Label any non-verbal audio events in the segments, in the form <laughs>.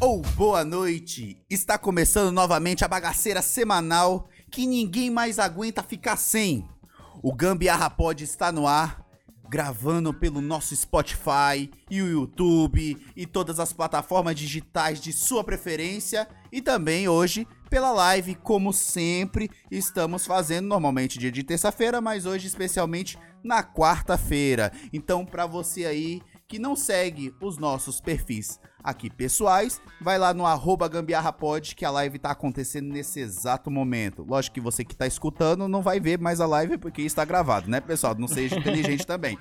ou boa noite. Está começando novamente a bagaceira semanal que ninguém mais aguenta ficar sem. O Gambiarra Pod está no ar, gravando pelo nosso Spotify e o YouTube e todas as plataformas digitais de sua preferência e também hoje pela live, como sempre estamos fazendo normalmente dia de terça-feira, mas hoje especialmente na quarta-feira. Então, para você aí que não segue os nossos perfis aqui pessoais, vai lá no arroba gambiarrapod que a live tá acontecendo nesse exato momento. Lógico que você que tá escutando não vai ver mais a live porque está gravado, né, pessoal? Não seja inteligente <laughs> também.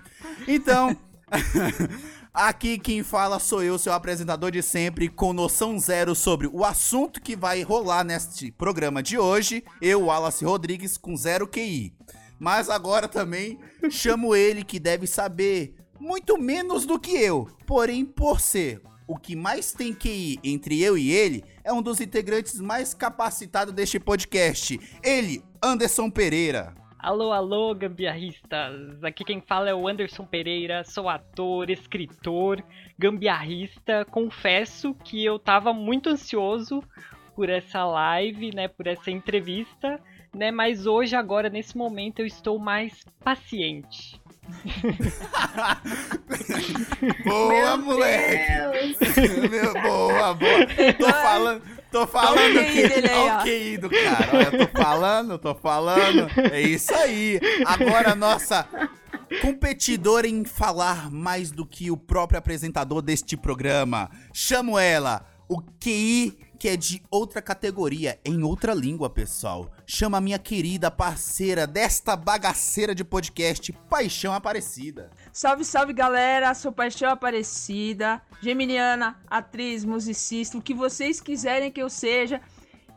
Então, <laughs> aqui quem fala sou eu, seu apresentador de sempre, com noção zero sobre o assunto que vai rolar neste programa de hoje. Eu, Wallace Rodrigues, com zero QI. Mas agora também chamo ele que deve saber muito menos do que eu. Porém, por ser o que mais tem que ir entre eu e ele, é um dos integrantes mais capacitados deste podcast. Ele, Anderson Pereira. Alô, alô, gambiarristas! Aqui quem fala é o Anderson Pereira, sou ator, escritor, gambiarrista. Confesso que eu tava muito ansioso por essa live, né, por essa entrevista, né, mas hoje, agora, nesse momento, eu estou mais paciente. <laughs> boa, Meu moleque! Meu, boa, boa. Tô falando, tô falando Olha o QI que ó. o QI do cara. Olha, tô falando, tô falando. É isso aí. Agora nossa competidora em falar mais do que o próprio apresentador deste programa. Chamo ela, o QI que é de outra categoria, em outra língua, pessoal. Chama minha querida parceira desta bagaceira de podcast, Paixão Aparecida. Salve, salve galera, sou Paixão Aparecida, geminiana, atriz, musicista, o que vocês quiserem que eu seja.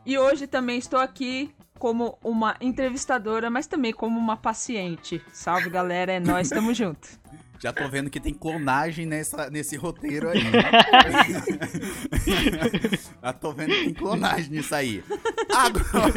E hoje também estou aqui como uma entrevistadora, mas também como uma paciente. Salve galera, é nós, tamo junto. Já tô vendo que tem clonagem nessa, nesse roteiro aí. <laughs> Já tô vendo que tem clonagem nisso aí. Agora,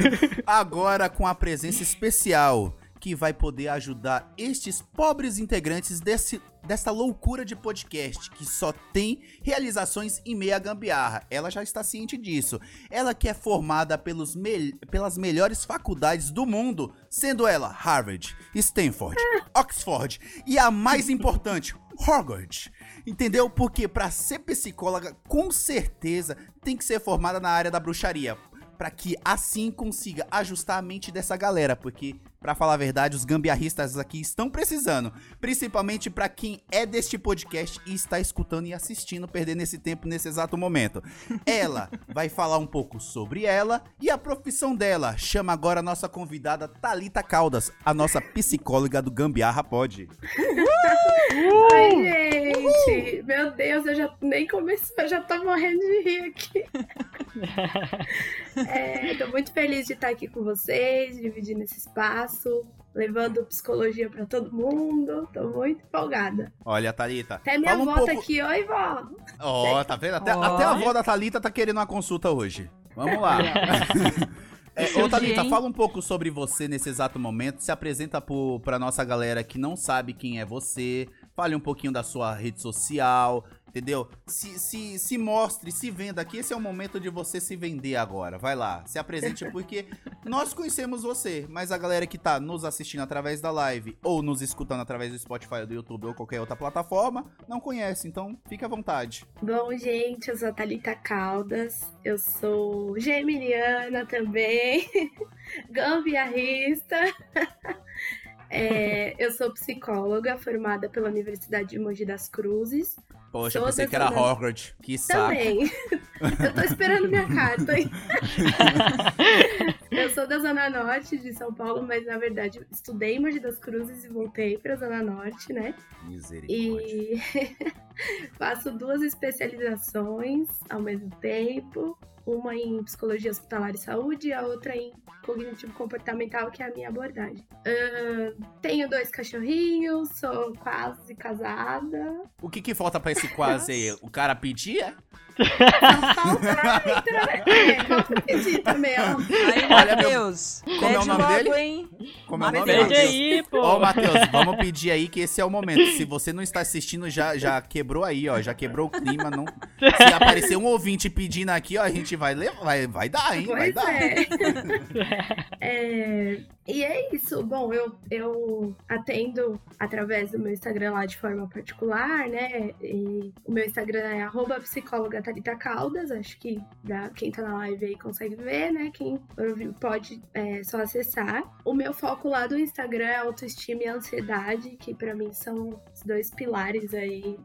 agora com a presença especial que vai poder ajudar estes pobres integrantes desse, dessa loucura de podcast que só tem realizações em meia gambiarra. Ela já está ciente disso. Ela que é formada pelos mel- pelas melhores faculdades do mundo, sendo ela Harvard, Stanford, <laughs> Oxford e a mais importante, Hogwarts. Entendeu? Porque para ser psicóloga, com certeza tem que ser formada na área da bruxaria. Pra que assim consiga ajustar a mente dessa galera, porque Pra falar a verdade, os gambiarristas aqui estão precisando, principalmente pra quem é deste podcast e está escutando e assistindo, perdendo esse tempo nesse exato momento. Ela <laughs> vai falar um pouco sobre ela e a profissão dela. Chama agora a nossa convidada Talita Caldas, a nossa psicóloga do Gambiarra Pod. Ai, gente! Meu Deus, eu já nem comecei, eu já tô morrendo de rir aqui. <laughs> É, tô muito feliz de estar aqui com vocês, dividindo esse espaço, levando psicologia pra todo mundo. Tô muito empolgada. Olha, Thalita. Até minha fala um avó tá pouco- aqui, oi vó! Ó, tá vendo? Até, Ó. até a avó da Thalita tá querendo uma consulta hoje. Vamos lá. <laughs> É, ô, Thalita, fala um pouco sobre você nesse exato momento. Se apresenta pro, pra nossa galera que não sabe quem é você. Fale um pouquinho da sua rede social, entendeu? Se, se, se mostre, se venda aqui. Esse é o momento de você se vender agora. Vai lá, se apresente <laughs> porque nós conhecemos você, mas a galera que tá nos assistindo através da live ou nos escutando através do Spotify, do YouTube ou qualquer outra plataforma, não conhece. Então, fique à vontade. Bom, gente, eu sou a Thalita Caldas, eu sou geminiana também, <laughs> gambiarrista. <laughs> É, eu sou psicóloga formada pela Universidade de Mogi das Cruzes. Poxa, Sou pensei que era Hogwarts. Que saco. Também. Eu tô esperando minha carta, hein? <laughs> Eu sou da Zona Norte de São Paulo, mas na verdade estudei em Mogi das Cruzes e voltei pra Zona Norte, né? Misericórdia. E <laughs> faço duas especializações ao mesmo tempo. Uma em psicologia hospitalar e saúde e a outra em cognitivo comportamental, que é a minha abordagem. Ahn, tenho dois cachorrinhos, sou quase casada. O que que falta pra esse quase aí? O cara pedia? Só falta. <laughs> É, falta pedir também, ó. Aí, Olha, meu- Matheus, como é o pede nome logo, dele? hein? Como é o nome, Matheus. Pede aí, pô. Ô, Matheus, vamos pedir aí que esse é o momento. Se você não está assistindo, já, já quebrou aí, ó. Já quebrou o clima. Não... Se aparecer um ouvinte pedindo aqui, ó, a gente vai levar. Vai, vai dar, hein? Vai Pois dar. é. <laughs> É, E é isso. Bom, eu, eu atendo através do meu Instagram lá de forma particular, né? E o meu Instagram é arroba psicóloga Thalita Caldas. Acho que dá, quem tá na live aí consegue ver, né? Quem ouviu pode é, só acessar. O meu foco lá do Instagram é autoestima e ansiedade, que pra mim são os dois pilares aí,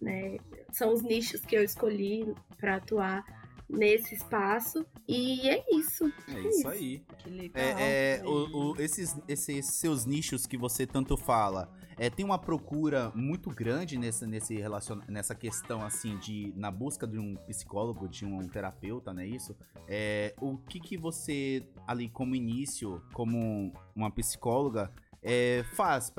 né? São os nichos que eu escolhi pra atuar nesse espaço. E é isso. É isso aí. Que legal. É, é, o- o- esses, esses seus nichos que você tanto fala, é, tem uma procura muito grande nessa, nesse relacion, nessa questão assim de na busca de um psicólogo, de um terapeuta, não é isso? É, o que que você ali como início, como uma psicóloga, é, faz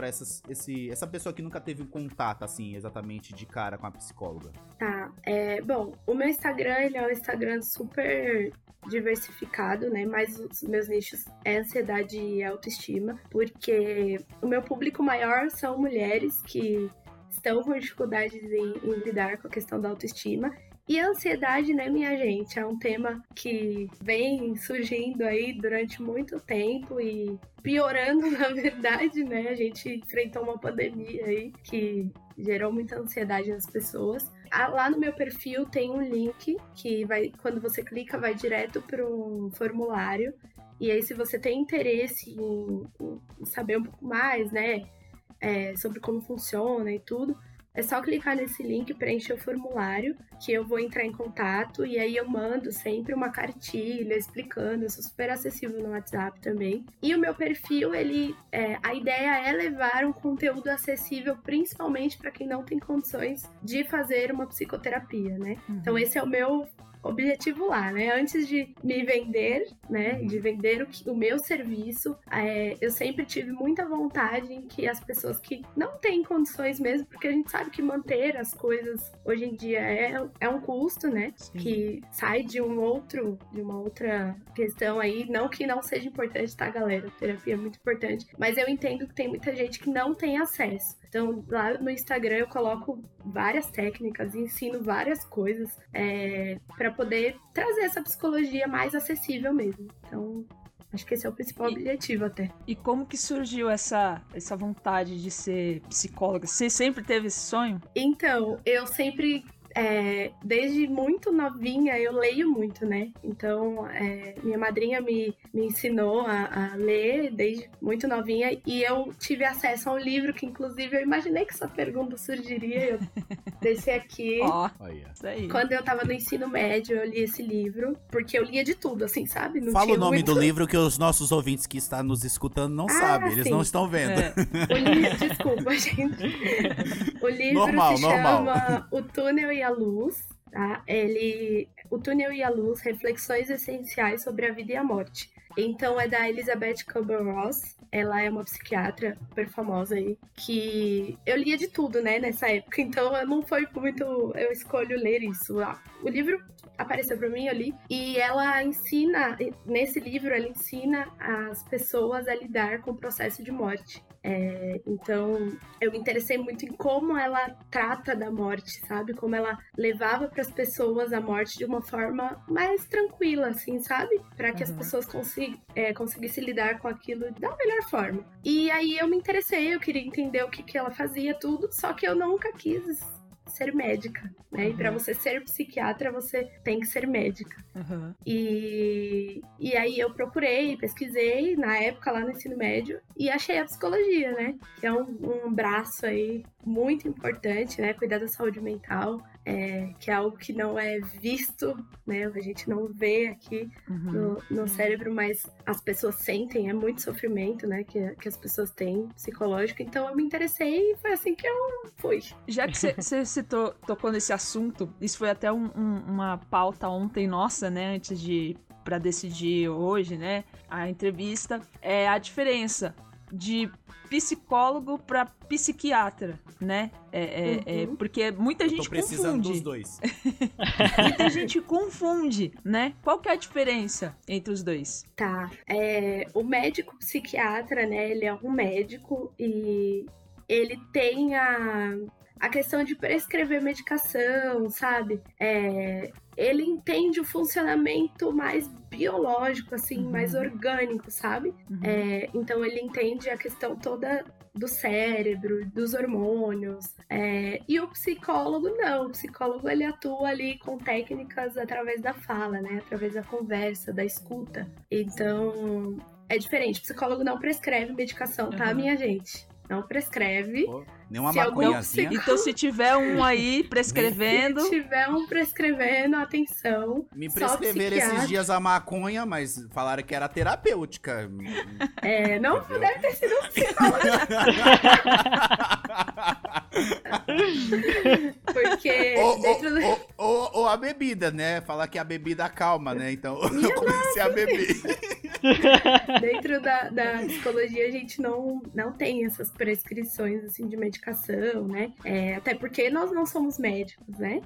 esse, essa pessoa que nunca teve um contato assim exatamente de cara com a psicóloga? Tá, é, bom, o meu Instagram, ele é um Instagram super diversificado, né? Mas os meus nichos é ansiedade e autoestima, porque o meu público maior são mulheres que estão com dificuldades em, em lidar com a questão da autoestima. E a ansiedade, né, minha gente, é um tema que vem surgindo aí durante muito tempo e piorando, <laughs> na verdade, né? A gente enfrentou uma pandemia aí que gerou muita ansiedade nas pessoas. Ah, Lá no meu perfil tem um link que vai, quando você clica, vai direto para um formulário. E aí, se você tem interesse em, em saber um pouco mais, né, é, sobre como funciona e tudo, é só clicar nesse link, preencher o formulário, que eu vou entrar em contato e aí eu mando sempre uma cartilha explicando, eu sou super acessível no WhatsApp também. E o meu perfil, ele, é, a ideia é levar um conteúdo acessível, principalmente para quem não tem condições de fazer uma psicoterapia, né? Então esse é o meu objetivo lá, né? Antes de me vender, né? De vender o, que- o meu serviço, é, eu sempre tive muita vontade em que as pessoas que não têm condições mesmo, porque a gente sabe que manter as coisas hoje em dia é, é um custo, né? Que sai de um outro, de uma outra questão aí. Não que não seja importante, tá, galera? Terapia é muito importante. Mas eu entendo que tem muita gente que não tem acesso. Então, lá no Instagram eu coloco várias técnicas, ensino várias coisas é, para poder trazer essa psicologia mais acessível mesmo. Então, acho que esse é o principal E- objetivo até. E como que surgiu essa, essa vontade de ser psicóloga? Você sempre teve esse sonho? Então, eu sempre, é, desde muito novinha, eu leio muito, né? Então, é, minha madrinha me, me ensinou a, a ler desde muito novinha e eu tive acesso a um livro que, inclusive, eu imaginei que essa pergunta surgiria. Eu desci aqui. <laughs> Ó, aí. Quando eu tava no ensino médio, eu li esse livro, porque eu lia de tudo, assim, sabe? Não Fala o nome muito- do livro que os nossos ouvintes que estão nos escutando não Ah, sabem, eles sim. não estão vendo. É, O livro, desculpa, <laughs> gente. O livro Normal, se normal. chama O Túnel e a Luz, tá? Ele, O Túnel e a Luz, Reflexões Essenciais sobre a Vida e a Morte. Então é da Elizabeth Kubler-Ross. Ela é uma psiquiatra super famosa aí, que eu lia de tudo, né, nessa época. <laughs> Então eu não foi muito eu escolho ler isso. Ah, O livro apareceu pra mim, eu li, e ela ensina, nesse livro ela ensina as pessoas a lidar com o processo de morte. É, então, eu me interessei muito em como ela trata da morte, sabe? Como ela levava para as pessoas a morte de uma forma mais tranquila, assim, sabe? Para que as Uhum. pessoas consig é, conseguissem lidar com aquilo da melhor forma. E aí eu me interessei, eu queria entender o que, que ela fazia, tudo, só que eu nunca quis ser médica, né? E para Uhum. você ser psiquiatra, você tem que ser médica. Uhum. E, e aí eu procurei, pesquisei na época lá no ensino médio e achei a psicologia, né? Que é um, um braço aí muito importante, né? Cuidar da saúde mental. É, que é algo que não é visto, né? A gente não vê aqui Uhum. no, no cérebro, mas as pessoas sentem, é muito sofrimento, né? Que, que as pessoas têm psicológico. Então eu me interessei e foi assim que eu fui. Já que você <laughs> citou, tocou nesse assunto, isso foi até um- um- uma pauta ontem nossa, né? Antes de para decidir hoje, né? A entrevista é a diferença de psicólogo para psiquiatra, né? É, é- é Uhum. porque muita Eu gente tô precisando confunde. dos dois. <laughs> Muita gente confunde, né? Qual que é a diferença entre os dois? Tá. É, o médico psiquiatra, né? Ele é um médico e ele tem a, a questão de prescrever medicação, sabe? É, ele entende o funcionamento mais biológico, assim, Uhum. mais orgânico, sabe? Uhum. É, então ele entende a questão toda do cérebro, dos hormônios. é, e o psicólogo não. O psicólogo ele atua ali com técnicas através da fala, né? Através da conversa, da escuta. Então é diferente. O psicólogo não prescreve medicação, tá, Uhum. minha gente? Não prescreve. Pô, Nenhuma Se algum maconhazinha. psico- Então, se tiver um aí <laughs> prescrevendo, Se tiver um prescrevendo, atenção. Me só prescreveram esses dias a maconha, mas falaram que era terapêutica. É, não deve ter sido um. <laughs> Porque ou, dentro do... ou, ou- ou a bebida, né? Falar que a bebida calma, né? Então Minha <laughs> eu comecei a beber. dentro da, da psicologia a gente não, não tem essas prescrições assim de medicação, né? É, até porque nós não somos médicos, né?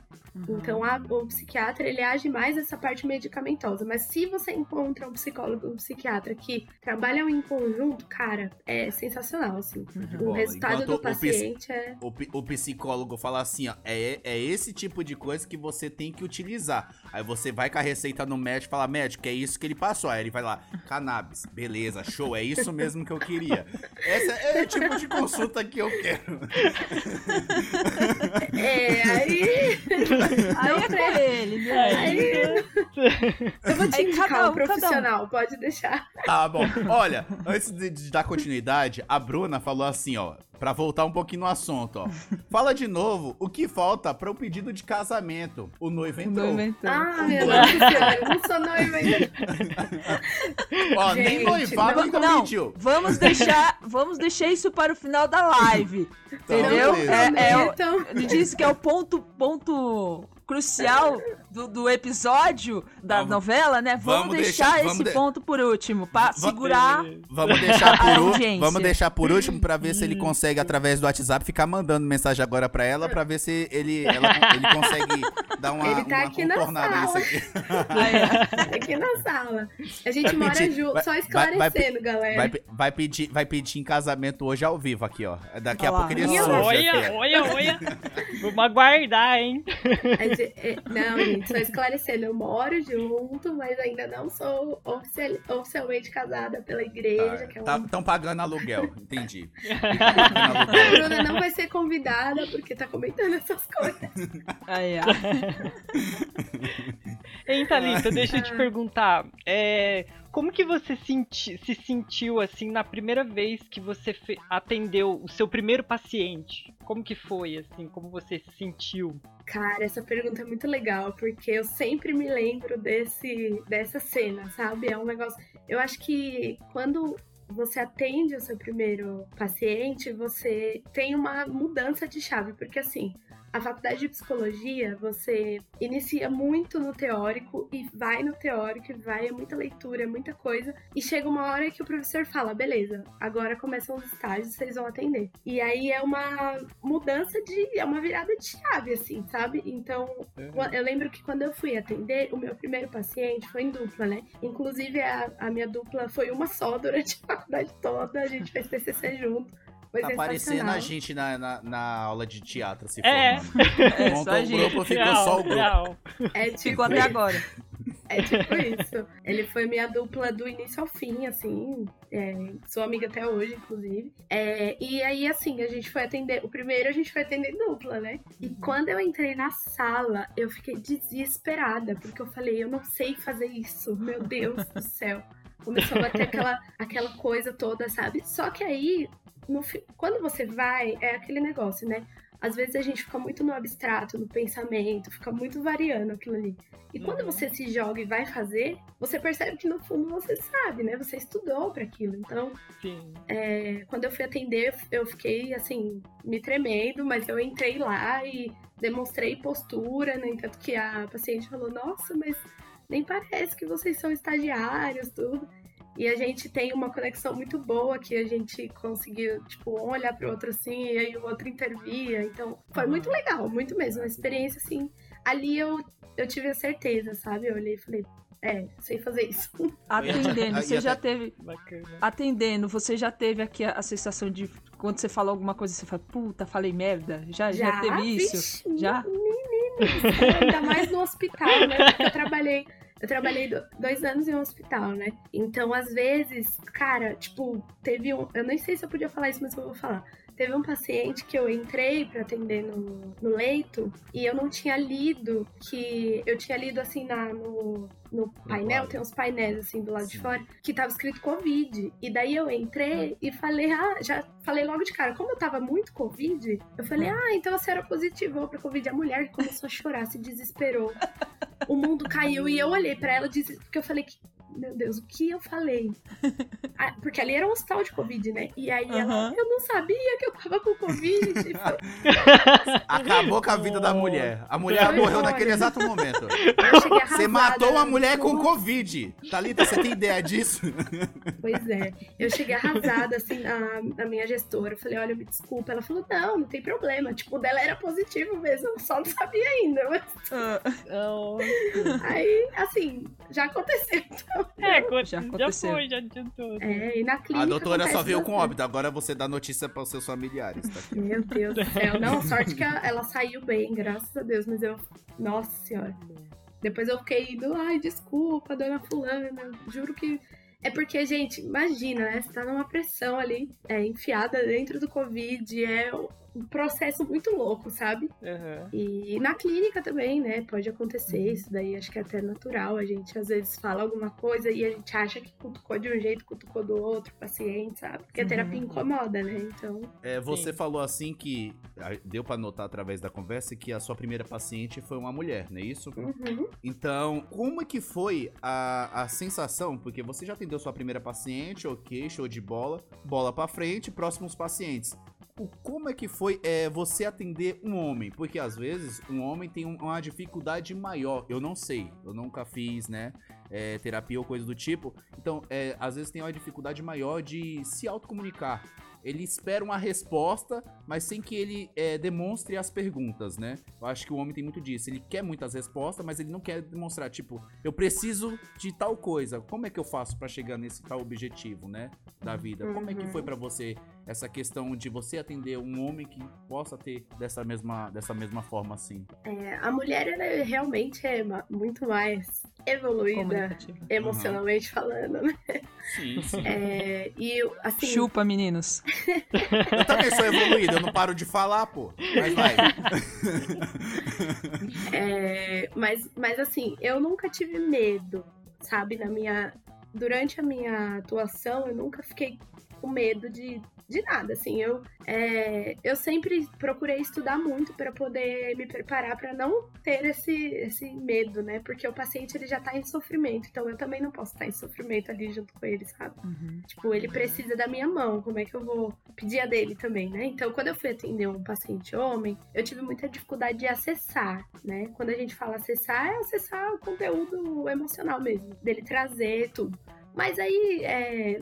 Então a- o psiquiatra ele age mais nessa parte medicamentosa. Mas se você encontra um psicólogo, um psiquiatra que trabalham em conjunto, cara, é sensacional, assim. O bola. resultado Enquanto do o ps- paciente é. O, o psicólogo fala assim, ó, é, é esse tipo de coisa que você tem que utilizar. Aí você vai com a receita no médico e fala, médico, é isso que ele passou. Aí ele vai lá, cannabis, beleza, show, é isso mesmo que eu queria. Esse é o tipo de consulta que eu quero. <laughs> É, aí. <laughs> aí é com ele, né? aí <laughs> eu vou te indicar cada um um, cada um. profissional, pode deixar. Tá bom. Olha, antes de, de dar continuidade, a Bruna falou assim, ó. Pra voltar um pouquinho no assunto, ó. <laughs> Fala de novo o que falta para o pedido de casamento. O noivo O entrou. nome então. Ah, meu Deus do céu, eu não sou noiva ainda. Ó, nem Gente, noivado não- Não, pediu. vamos deixar, vamos deixar isso para o final da live. Então, entendeu? beleza. É, é o- Então, ele disse que é o ponto, ponto crucial do, do episódio da Vamos- novela, né? Vamos, vamos deixar, deixar- esse vamos de- ponto por último, pra Va- segurar. Vamos deixar A por, audiência. vamos deixar por último pra ver se ele Hum. consegue, através do WhatsApp, ficar mandando mensagem agora pra ela, pra ver se ele, ela- ele consegue dar uma, Ele tá uma aqui na contornada nisso sala. aqui. <laughs> aqui na sala. A gente Vai mora junto, vai- só vai- esclarecendo, galera. Vai, pe- vai pedir, vai pedir em casamento hoje ao vivo aqui, ó. Daqui a Olha lá. pouco ele Minha surge Olha, olha, olha. Vamos aguardar, hein? A gente- é, não, gente, só esclarecendo. Eu moro junto, mas ainda não sou oficial- oficialmente casada pela igreja, que é um... Estão pagando aluguel, entendi. <laughs> A Bruna não vai ser convidada porque tá comentando essas coisas. <laughs> Aí, ó. <laughs> Hein, Thalita, deixa eu te perguntar. É, como que você senti- se sentiu, assim, na primeira vez que você atendeu o seu primeiro paciente? Como que foi, assim? Como você se sentiu? Cara, essa pergunta é muito legal, porque eu sempre me lembro desse, dessa cena, sabe? É um negócio. Eu acho que quando você atende o seu primeiro paciente, você tem uma mudança de chave, porque assim. A faculdade de psicologia, você inicia muito no teórico e vai no teórico e vai, é muita leitura, é muita coisa. E chega uma hora que o professor fala: beleza, agora começam os estágios, vocês vão atender. E aí é uma mudança de. é uma virada de chave, assim, sabe? Então, Qua- Eu lembro que quando eu fui atender, o meu primeiro paciente foi em dupla, né? Inclusive, a, a minha dupla foi uma só durante a faculdade toda, a gente fez TCC junto. Foi Tá parecendo sensacional. a gente na, na, na aula de teatro, se É. formando. <laughs> É, Montou só a o gente. grupo, ficou Real, só o grupo. real. É <laughs> tipo, Ficou até agora. é tipo isso. Ele foi minha dupla do início ao fim, assim. é, sou amiga até hoje, inclusive. É, e aí, assim, a gente foi atender. O primeiro a gente foi atender dupla, né? E quando eu entrei na sala, eu fiquei desesperada, porque eu falei, eu não sei fazer isso. Meu Deus do céu. Começou a bater aquela, aquela coisa toda, sabe? Só que aí, no quando você vai, é aquele negócio, né? às vezes a gente fica muito no abstrato, no pensamento, fica muito variando aquilo ali. E quando Uhum. você se joga e vai fazer, você percebe que no fundo você sabe, né? Você estudou para aquilo. Então, é, quando eu fui atender, eu fiquei assim, me tremendo, mas eu entrei lá e demonstrei postura, no entanto que a paciente falou, nossa, mas nem parece que vocês são estagiários, tudo. E a gente tem uma conexão muito boa que a gente conseguiu, tipo, um olhar pro outro assim, e aí o outro intervia. Então, foi muito legal, muito mesmo. Uma experiência assim. Ali eu, eu tive a certeza, sabe? Eu olhei e falei, é, sei fazer isso. <laughs> Atendendo, você já teve. Bacana. Atendendo, você já teve aqui a, a sensação de quando você fala alguma coisa, você fala, puta, falei merda? Já, já, teve isso? Vixe, Já? Menino, ainda mais no hospital, né? Porque eu trabalhei. Eu trabalhei do- dois anos em um hospital, né? Então, às vezes, cara, tipo, teve um. Eu nem sei se eu podia falar isso, mas eu vou falar. Teve um paciente que eu entrei pra atender no, no leito e eu não tinha lido que. Eu tinha lido assim na, no, no painel, tem uns painéis assim do lado de Sim. fora, que tava escrito Covid. E daí eu entrei e falei, ah, já falei logo de cara, como eu tava muito Covid, eu falei, ah, então a senhora positivou pra Covid. A mulher começou a chorar, se desesperou. O mundo caiu e eu olhei pra ela, disse- porque eu falei que. Meu Deus, o que eu falei? <laughs> Ah, porque ali era um hospital de Covid, né? E aí ela, Aham. eu não sabia que eu tava com Covid. <laughs> Foi- Acabou com a vida da mulher. A mulher Foi morreu naquele exato momento. Você matou uma mulher com. Covid. Thalita, você tem ideia disso? <laughs> Pois é. Eu cheguei arrasada, assim, na, na minha gestora. Eu falei, olha, me desculpa. Ela falou, não, não tem problema. Tipo, o dela era positivo mesmo, eu só não sabia ainda. Mas Ah, Não. aí, assim, já aconteceu. É, Já já, aconteceu. foi, já adiantou. é, e na clínica. A doutora só veio com óbito. Agora você dá notícia para os seus familiares. Tá aqui. Meu Deus do céu. Não, sorte que ela saiu bem, graças a Deus. Mas eu. Nossa senhora. Depois eu fiquei indo, ai, desculpa, dona Fulana. Juro que. É porque, gente, imagina, né? Você tá numa pressão ali, é, enfiada dentro do Covid. É um processo muito louco, sabe? Aham. E na clínica também, né? Pode acontecer isso daí, acho que é até natural. A gente às vezes fala alguma coisa e a gente acha que cutucou de um jeito, cutucou do outro, paciente, sabe? Porque a Uhum. terapia incomoda, né? Então. É, você Sim. falou assim que deu para notar através da conversa que a sua primeira paciente foi uma mulher, não é isso? Uhum. Então, como é que foi a, a sensação? Porque você já atendeu sua primeira paciente, ok, show de bola, bola pra frente, próximos pacientes. O, como é que foi é, você atender um homem? Porque às vezes um homem tem um- uma dificuldade maior. Eu não sei, eu nunca fiz, né? é, terapia ou coisa do tipo. Então, é, às vezes tem uma dificuldade maior de se autocomunicar. Ele espera uma resposta, mas sem que ele é, demonstre as perguntas, né? Eu acho que o homem tem muito disso. Ele quer muitas respostas, mas ele não quer demonstrar, tipo, eu preciso de tal coisa. Como é que eu faço pra chegar nesse tal objetivo, né? Da vida. Como é que Uhum. foi pra você essa questão de você atender um homem que possa ter dessa mesma, dessa mesma forma assim? É, a mulher, ela realmente é muito mais evoluída emocionalmente falando, né? Sim, sim. É, e assim. Chupa, meninos. Eu também sou evoluído, eu não paro de falar, pô. Mas vai. É, mas, mas assim, eu nunca tive medo, sabe? Na minha. Durante a minha atuação, eu nunca fiquei com medo de, de nada. Assim, eu, é, eu sempre procurei estudar muito para poder me preparar para não ter esse, esse medo, né? Porque o paciente ele já tá em sofrimento, então eu também não posso estar em sofrimento ali junto com ele, sabe? Uhum. Tipo, ele precisa da minha mão, como é que eu vou pedir a dele também, né? Então, quando eu fui atender um paciente homem, eu tive muita dificuldade de acessar, né? Quando a gente fala acessar, é acessar o conteúdo emocional mesmo, dele trazer tudo. Mas aí, é,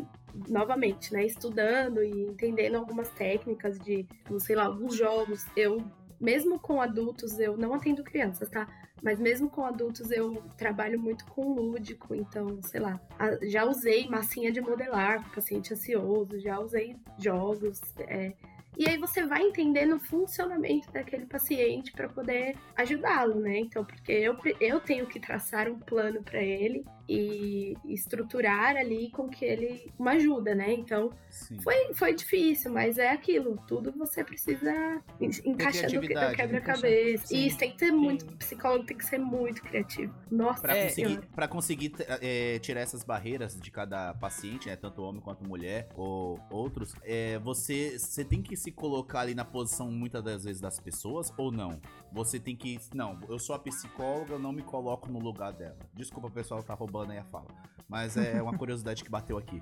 novamente, né? Estudando e entendendo algumas técnicas de, sei lá, alguns jogos, eu. Mesmo com adultos, eu não atendo crianças, tá? Mas mesmo com adultos eu trabalho muito com lúdico, então, sei lá, já usei massinha de modelar com paciente ansioso, já usei jogos. é. E aí você vai entendendo o funcionamento daquele paciente para poder ajudá-lo, né? Então, porque eu, eu tenho que traçar um plano para ele e estruturar ali com que ele uma ajuda, né? Então Sim. foi, foi difícil, mas é aquilo. Tudo você precisa en- encaixando o que- criatividade, o quebra-cabeça. Sim. Isso tem que ter muito. Psicólogo tem que ser muito criativo. Nossa Pra É, conseguir, pra conseguir é, tirar essas barreiras de cada paciente, né, tanto homem quanto mulher ou outros, é, você, você tem que se colocar ali na posição muitas das vezes das pessoas ou não? Você tem que. Não, eu sou a psicóloga, eu não me coloco no lugar dela. Desculpa, pessoal, tá roubando aí a fala. Mas é uma <laughs> curiosidade que bateu aqui.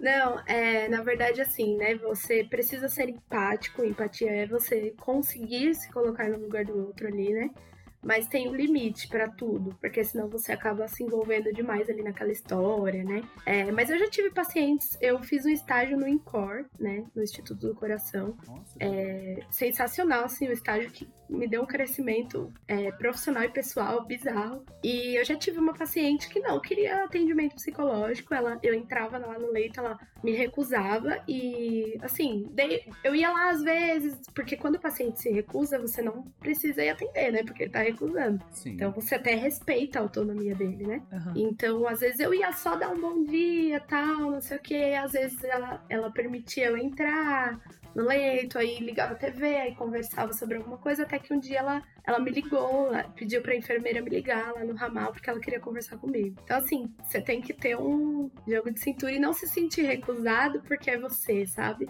Não, é, na verdade, assim, né? Você precisa ser empático. Empatia é você conseguir se colocar no lugar do outro ali, né? Mas tem um limite pra tudo, porque senão você acaba se envolvendo demais ali naquela história, né? É, mas eu já tive pacientes, eu fiz um estágio no INCOR, né? No Instituto do Coração. Nossa, É sensacional, assim, o estágio que me deu um crescimento é, profissional e pessoal bizarro. E eu já tive uma paciente que não queria atendimento psicológico. Ela, eu entrava lá no leito, ela me recusava e, assim, dei- eu ia lá às vezes, porque quando o paciente se recusa, você não precisa ir atender, né? Porque ele tá recusando. sim. Então você até respeita a autonomia dele, né? Aham. Então, às vezes eu ia só dar um bom dia, tal, não sei o que. Às vezes ela, ela permitia eu entrar no leito, aí ligava a TV, aí conversava sobre alguma coisa, até que um dia ela, ela me ligou, ela pediu pra enfermeira me ligar lá no ramal, porque ela queria conversar comigo. Então, assim, você tem que ter um jogo de cintura e não se sentir recusado porque é você, sabe?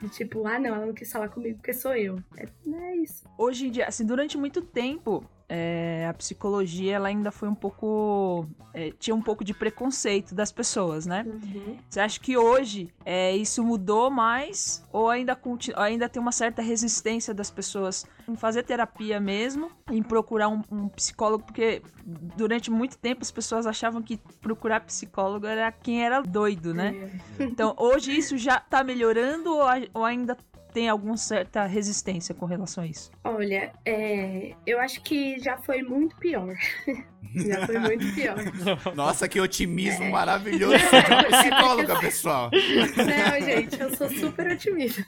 De tipo, ah, não, ela não quis falar comigo porque sou eu. É, é isso. Hoje em dia, assim, durante muito tempo, é, a psicologia ela ainda foi um pouco. é, tinha um pouco de preconceito das pessoas, né? Uhum. Você acha que hoje é, isso mudou mais ou ainda, ainda tem uma certa resistência das pessoas em fazer terapia mesmo, em procurar um, um psicólogo? Porque durante muito tempo as pessoas achavam que procurar psicólogo era quem era doido, né? É. Então hoje isso já tá melhorando ou, ou ainda tem alguma certa resistência com relação a isso? Olha, é, eu acho que já foi muito pior. <laughs> já foi muito pior. <laughs> Nossa, que otimismo É. maravilhoso de uma psicóloga, pessoal. Não, gente, eu sou super otimista.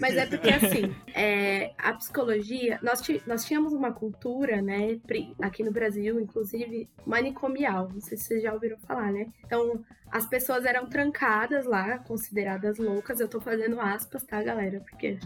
Mas é porque, assim, é, a psicologia, nós, nós tínhamos uma cultura, né, aqui no Brasil, inclusive, manicomial. Não sei se vocês já ouviram falar, né? Então, as pessoas eram trancadas lá, consideradas loucas. Eu tô fazendo aspas, tá, galera? Porque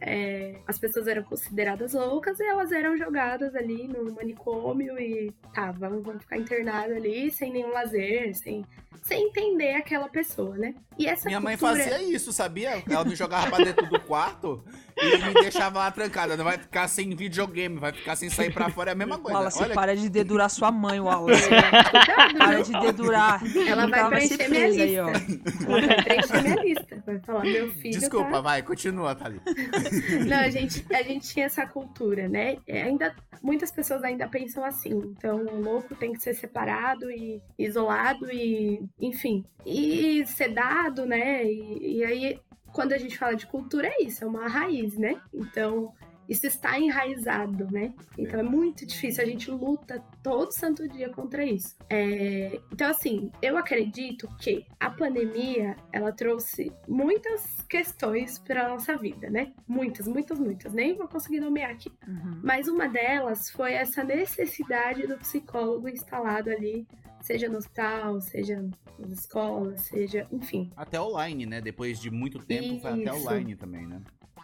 é, as pessoas eram consideradas loucas e elas eram jogadas ali no manicômio e tá, vamos, vamos ficar internadas ali sem nenhum lazer, sem, sem entender aquela pessoa, né? E essa Minha mãe cultura- fazia isso, sabia? Ela me jogava pra <laughs> dentro do quarto e me deixava lá trancada. Não vai ficar sem videogame, vai ficar sem sair pra fora. É a mesma coisa. Wallace, Olha, para de dedurar sua mãe, Wallace. Cuidado, para de dedurar. Ela vai preencher minha lista. aí, ó. Ela vai preencher minha lista. Vai falar, meu filho. desculpa, tá- vai, continua, Thalita. <laughs> Não, a gente, a gente tinha essa cultura, né? É, ainda, muitas pessoas ainda pensam assim. Então, o louco tem que ser separado e isolado e, enfim, e sedado, né? E, e aí, quando a gente fala de cultura, é isso, é uma raiz, né? Então, isso está enraizado, né? Então é muito difícil, a gente luta todo santo dia contra isso. É, então, assim, eu acredito que a pandemia ela trouxe muitas questões para nossa vida, né? Muitas, muitas, muitas. Nem vou conseguir nomear aqui. Uhum. Mas uma delas foi essa necessidade do psicólogo instalado ali, seja no hospital, seja nas escolas, seja, enfim. Até online, né? Depois de muito tempo, foi até Isso. online também, né?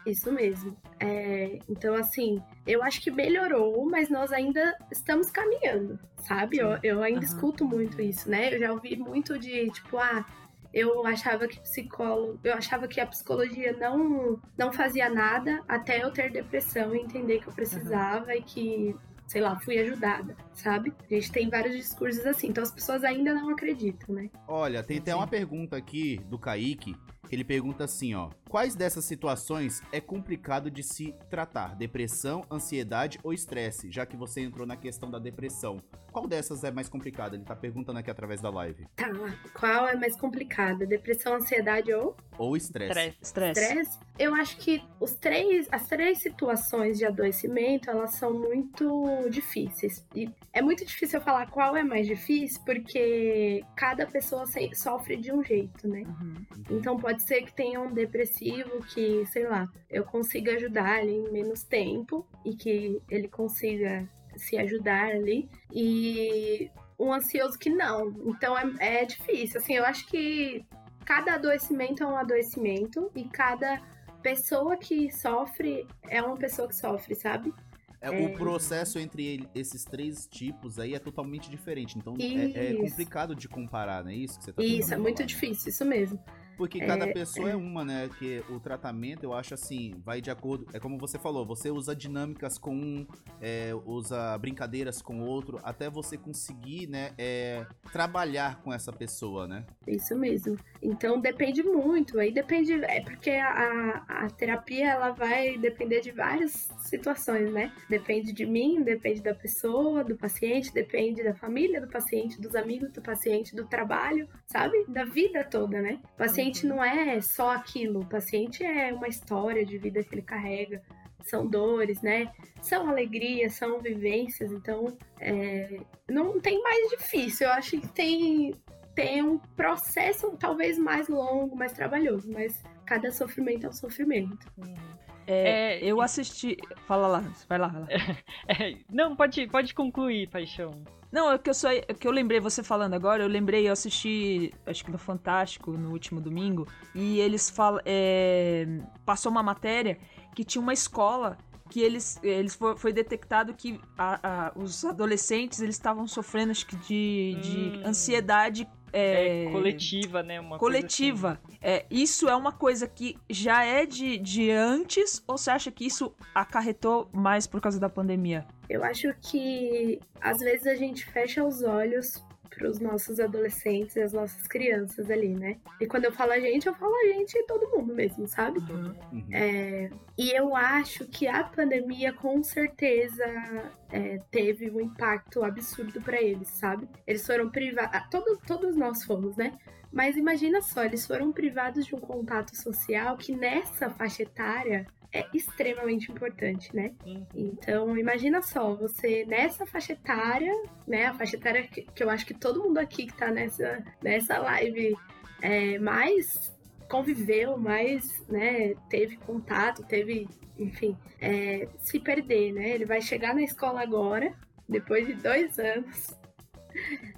Isso mesmo. É, então, assim, eu acho que melhorou, mas nós ainda estamos caminhando, sabe? Eu, eu ainda Aham. escuto muito isso, né? Eu já ouvi muito de, tipo, ah, eu achava que psicólogo, eu achava que a psicologia não, não fazia nada até eu ter depressão e entender que eu precisava e que, sei lá, fui ajudada, sabe? A gente tem vários discursos assim, então as pessoas ainda não acreditam, né? Olha, tem até uma pergunta aqui do Kaique. que Ele pergunta assim, ó. Quais dessas situações é complicado de se tratar? Depressão, ansiedade ou estresse? Já que você entrou na questão da depressão. Qual dessas é mais complicada? Ele tá perguntando aqui através da live. Tá, qual é mais complicada? Depressão, ansiedade ou Ou estresse. Estresse. Eu acho que os três, as três situações de adoecimento, elas são muito difíceis. E é muito difícil eu falar qual é mais difícil, porque cada pessoa sofre de um jeito, né? Uhum. Então pode ser que tenha um depressivo que, sei lá, eu consiga ajudar ele em menos tempo e que ele consiga se ajudar ali. E um ansioso que não. Então é, é difícil. Assim, eu acho que cada adoecimento é um adoecimento e cada pessoa que sofre é uma pessoa que sofre, sabe? É, É. O processo entre ele- esses três tipos aí é totalmente diferente. Então é, é complicado de comparar, não é isso que você tá Isso, é muito difícil, isso mesmo. Porque cada É, pessoa é. uma, né? Que o tratamento, eu acho assim, vai de acordo. É como você falou, você usa dinâmicas com um, é, usa brincadeiras com outro, até você conseguir, né? é, trabalhar com essa pessoa, né? Isso mesmo. Então depende muito. Aí depende. É porque a, a terapia ela vai depender de várias situações, né? Depende de mim, depende da pessoa, do paciente, depende da família do paciente, dos amigos do paciente, do trabalho, sabe? Da vida toda, né? O paciente não é só aquilo. O paciente é uma história de vida que ele carrega. São dores, né? São alegrias, são vivências. Então, é, não tem mais difícil. Eu acho que tem tem um processo talvez mais longo, mais trabalhoso, mas cada sofrimento é um sofrimento. É, É, eu assisti. Fala lá, vai lá, vai lá. <laughs> É, não, pode, pode concluir, paixão. Não, é que eu só é que eu lembrei você falando agora, eu lembrei, eu assisti, acho que no Fantástico, no último domingo, e eles falam. É, passou uma matéria que tinha uma escola que eles, eles foi, foi detectado que a- a- os adolescentes eles estavam sofrendo acho que de, de Hum. ansiedade É, é, coletiva, né? Uma coisa coletiva. É, isso é uma coisa que já é de, de antes, ou você acha que isso acarretou mais por causa da pandemia? Eu acho que às vezes a gente fecha os olhos para os nossos adolescentes e as nossas crianças ali, né? E quando eu falo a gente, eu falo a gente e todo mundo mesmo, sabe? Uhum. É, e eu acho que a pandemia com certeza é, teve um impacto absurdo pra eles, sabe? Eles foram privados. Todo, todos nós fomos, né? Mas imagina só, eles foram privados de um contato social que nessa faixa etária é extremamente importante, né? Uhum. Então, imagina só, você nessa faixa etária, né? A faixa etária que, que eu acho que todo mundo aqui que tá nessa, nessa live é, mais conviveu, mais, né, teve contato, teve, enfim, é, se perder, né? Ele vai chegar na escola agora, depois de dois anos,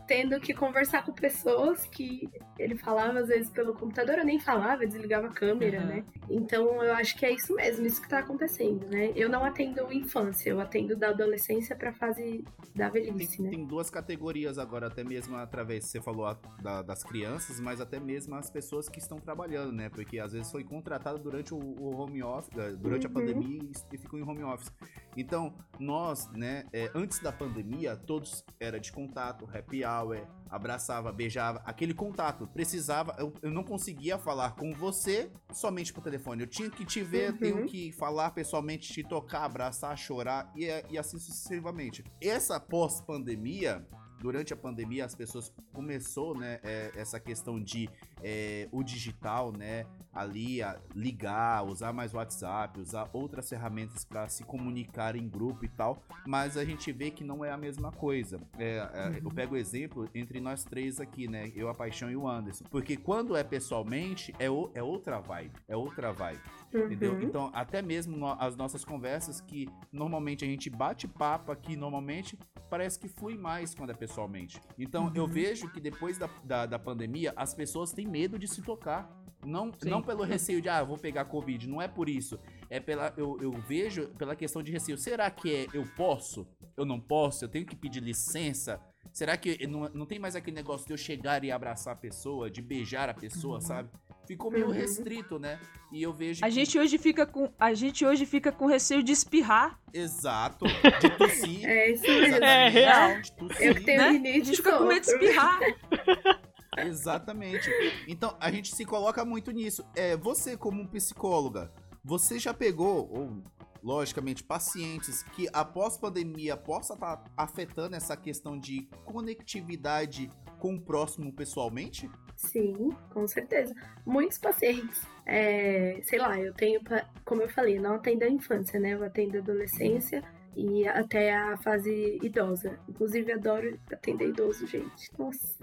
tendo que conversar com pessoas que ele falava às vezes pelo computador, eu nem falava, eu desligava a câmera, Uhum. né? Então eu acho que é isso mesmo, isso que tá acontecendo, né? Eu não atendo infância, eu atendo da adolescência pra fase da velhice, Tem, né? tem duas categorias agora, até mesmo através, você falou a- da- das crianças, mas até mesmo as pessoas que estão trabalhando, né? Porque às vezes foi contratado durante o, o home office, eh, durante a Uhum. pandemia e, e ficou em home office. Então, nós, né, eh, antes da pandemia, todos era de contato, happy hour, abraçava, beijava, aquele contato. Precisava, eu, eu não conseguia falar com você somente por telefone. Eu tinha que te ver, Uhum. tenho que falar pessoalmente, te tocar, abraçar, chorar e, e assim sucessivamente. Essa pós-pandemia, durante a pandemia, as pessoas começou, né, é, essa questão de é, o digital, né, ali a ligar, usar mais WhatsApp, usar outras ferramentas para se comunicar em grupo e tal, mas a gente vê que não é a mesma coisa. É, é, Eu pego o exemplo entre nós três aqui, né, eu, a Paixão e o Anderson, porque quando é pessoalmente é, o- é outra vibe, é outra vibe. Entendeu? Uhum. Então, até mesmo no- as nossas conversas que normalmente a gente bate papo aqui, normalmente parece que flui mais quando é pessoalmente. Então, eu vejo que depois da, da, da pandemia, as pessoas têm medo de se tocar. Não, Sim. não pelo receio de, ah, vou pegar Covid. Não é por isso. É pela. Eu, eu vejo pela questão de receio. Será que é eu posso? Eu não posso? Eu tenho que pedir licença? Será que não, não tem mais aquele negócio de eu chegar e abraçar a pessoa, de beijar a pessoa, sabe? Ficou meio Uhum. restrito, né? E eu vejo A que- gente hoje fica com a gente hoje fica com receio de espirrar, Exato. <laughs> De tossir. É isso mesmo. É real. De tossir. Eu que tenho né? A gente fica com medo de espirrar. <laughs> Exatamente. Então, a gente se coloca muito nisso. É, você, como psicóloga, você já pegou, ou logicamente, pacientes que após pandemia possa estar afetando essa questão de conectividade com o próximo pessoalmente? Sim, com certeza. Muitos pacientes, é, sei lá, eu tenho, como eu falei, não atendo a infância, né? Eu atendo a adolescência e até a fase idosa. Inclusive, adoro atender idoso, gente. Nossa.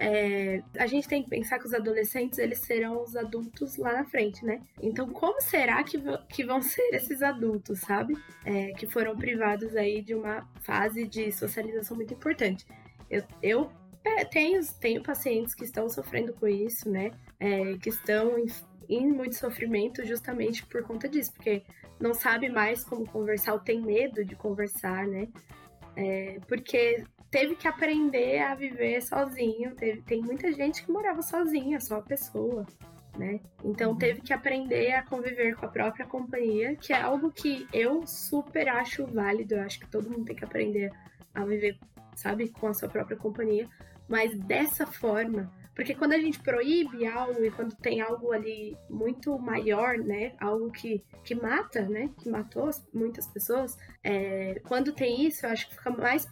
É, a gente tem que pensar que os adolescentes, eles serão os adultos lá na frente, né? Então, como será que, que vão <laughs> ser esses adultos, sabe? É, que foram privados aí de uma fase de socialização muito importante. Eu, eu é, tenho, tenho pacientes que estão sofrendo com isso, né? É, que estão em, em muito sofrimento justamente por conta disso, porque não sabe mais como conversar ou tem medo de conversar, né? É, porque teve que aprender a viver sozinho. Teve, tem muita gente que morava sozinha, só a pessoa, né? Então Uhum. teve que aprender a conviver com a própria companhia, que é algo que eu super acho válido. Eu acho que todo mundo tem que aprender a viver, sabe, com a sua própria companhia. Mas dessa forma, porque quando a gente proíbe algo e quando tem algo ali muito maior, né? Algo que, que mata, né? Que matou as- muitas pessoas, é, quando tem isso, eu acho que fica mais.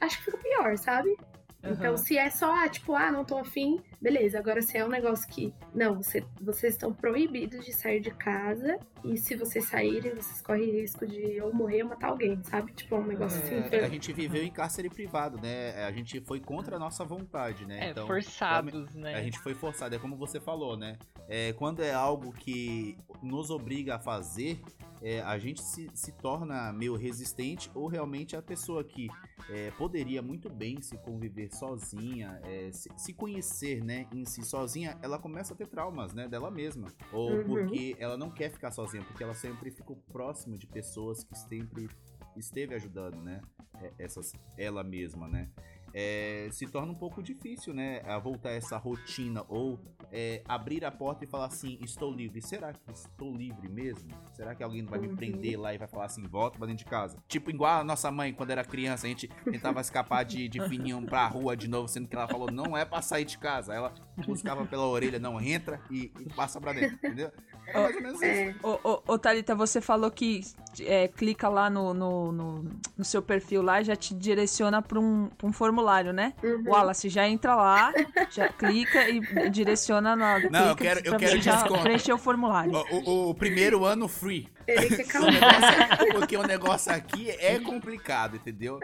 Acho que fica pior, sabe? Então, Aham. se é só, tipo, ah, não tô afim, beleza. Agora, se é um negócio que, não, você- vocês estão proibidos de sair de casa e se vocês saírem, vocês correm risco de ou morrer ou matar alguém, sabe? Tipo, é um negócio assim. É, a gente viveu em cárcere privado, né? A gente foi contra a nossa vontade, né? É, Então, forçados, né? A gente foi forçado, é como você falou, né? É, quando é algo que nos obriga a fazer, é, a gente se, se torna meio resistente ou realmente a pessoa que é, poderia muito bem se conviver sozinha, é, se, se conhecer, né, em si sozinha, ela começa a ter traumas, né, dela mesma. Ou Uhum. porque ela não quer ficar sozinha, porque ela sempre ficou próximo de pessoas que sempre esteve ajudando, né, é, essas, ela mesma, né é, se torna um pouco difícil, né? A voltar a essa rotina ou é, abrir a porta e falar assim: estou livre. Será que estou livre mesmo? Será que alguém não vai me Uhum. prender lá e vai falar assim: volta pra dentro de casa? Tipo, igual a nossa mãe, quando era criança, a gente tentava escapar de, de fininho pra rua de novo, sendo que ela falou: não é pra sair de casa. Ela buscava pela orelha: não, entra e, e passa pra dentro, entendeu? É mais ou menos isso. É, Ô, ô, ô, Thalita, você falou que é, clica lá no, no, no, no seu perfil lá e já te direciona pra um, pra um formulário, né? uhum. O Wallace já entra lá, já <laughs> clica e direciona na. Não, eu quero- eu quero desconto. preencher o formulário. O, o- o primeiro ano free. Ele negócio- <laughs> porque o negócio aqui é complicado, entendeu?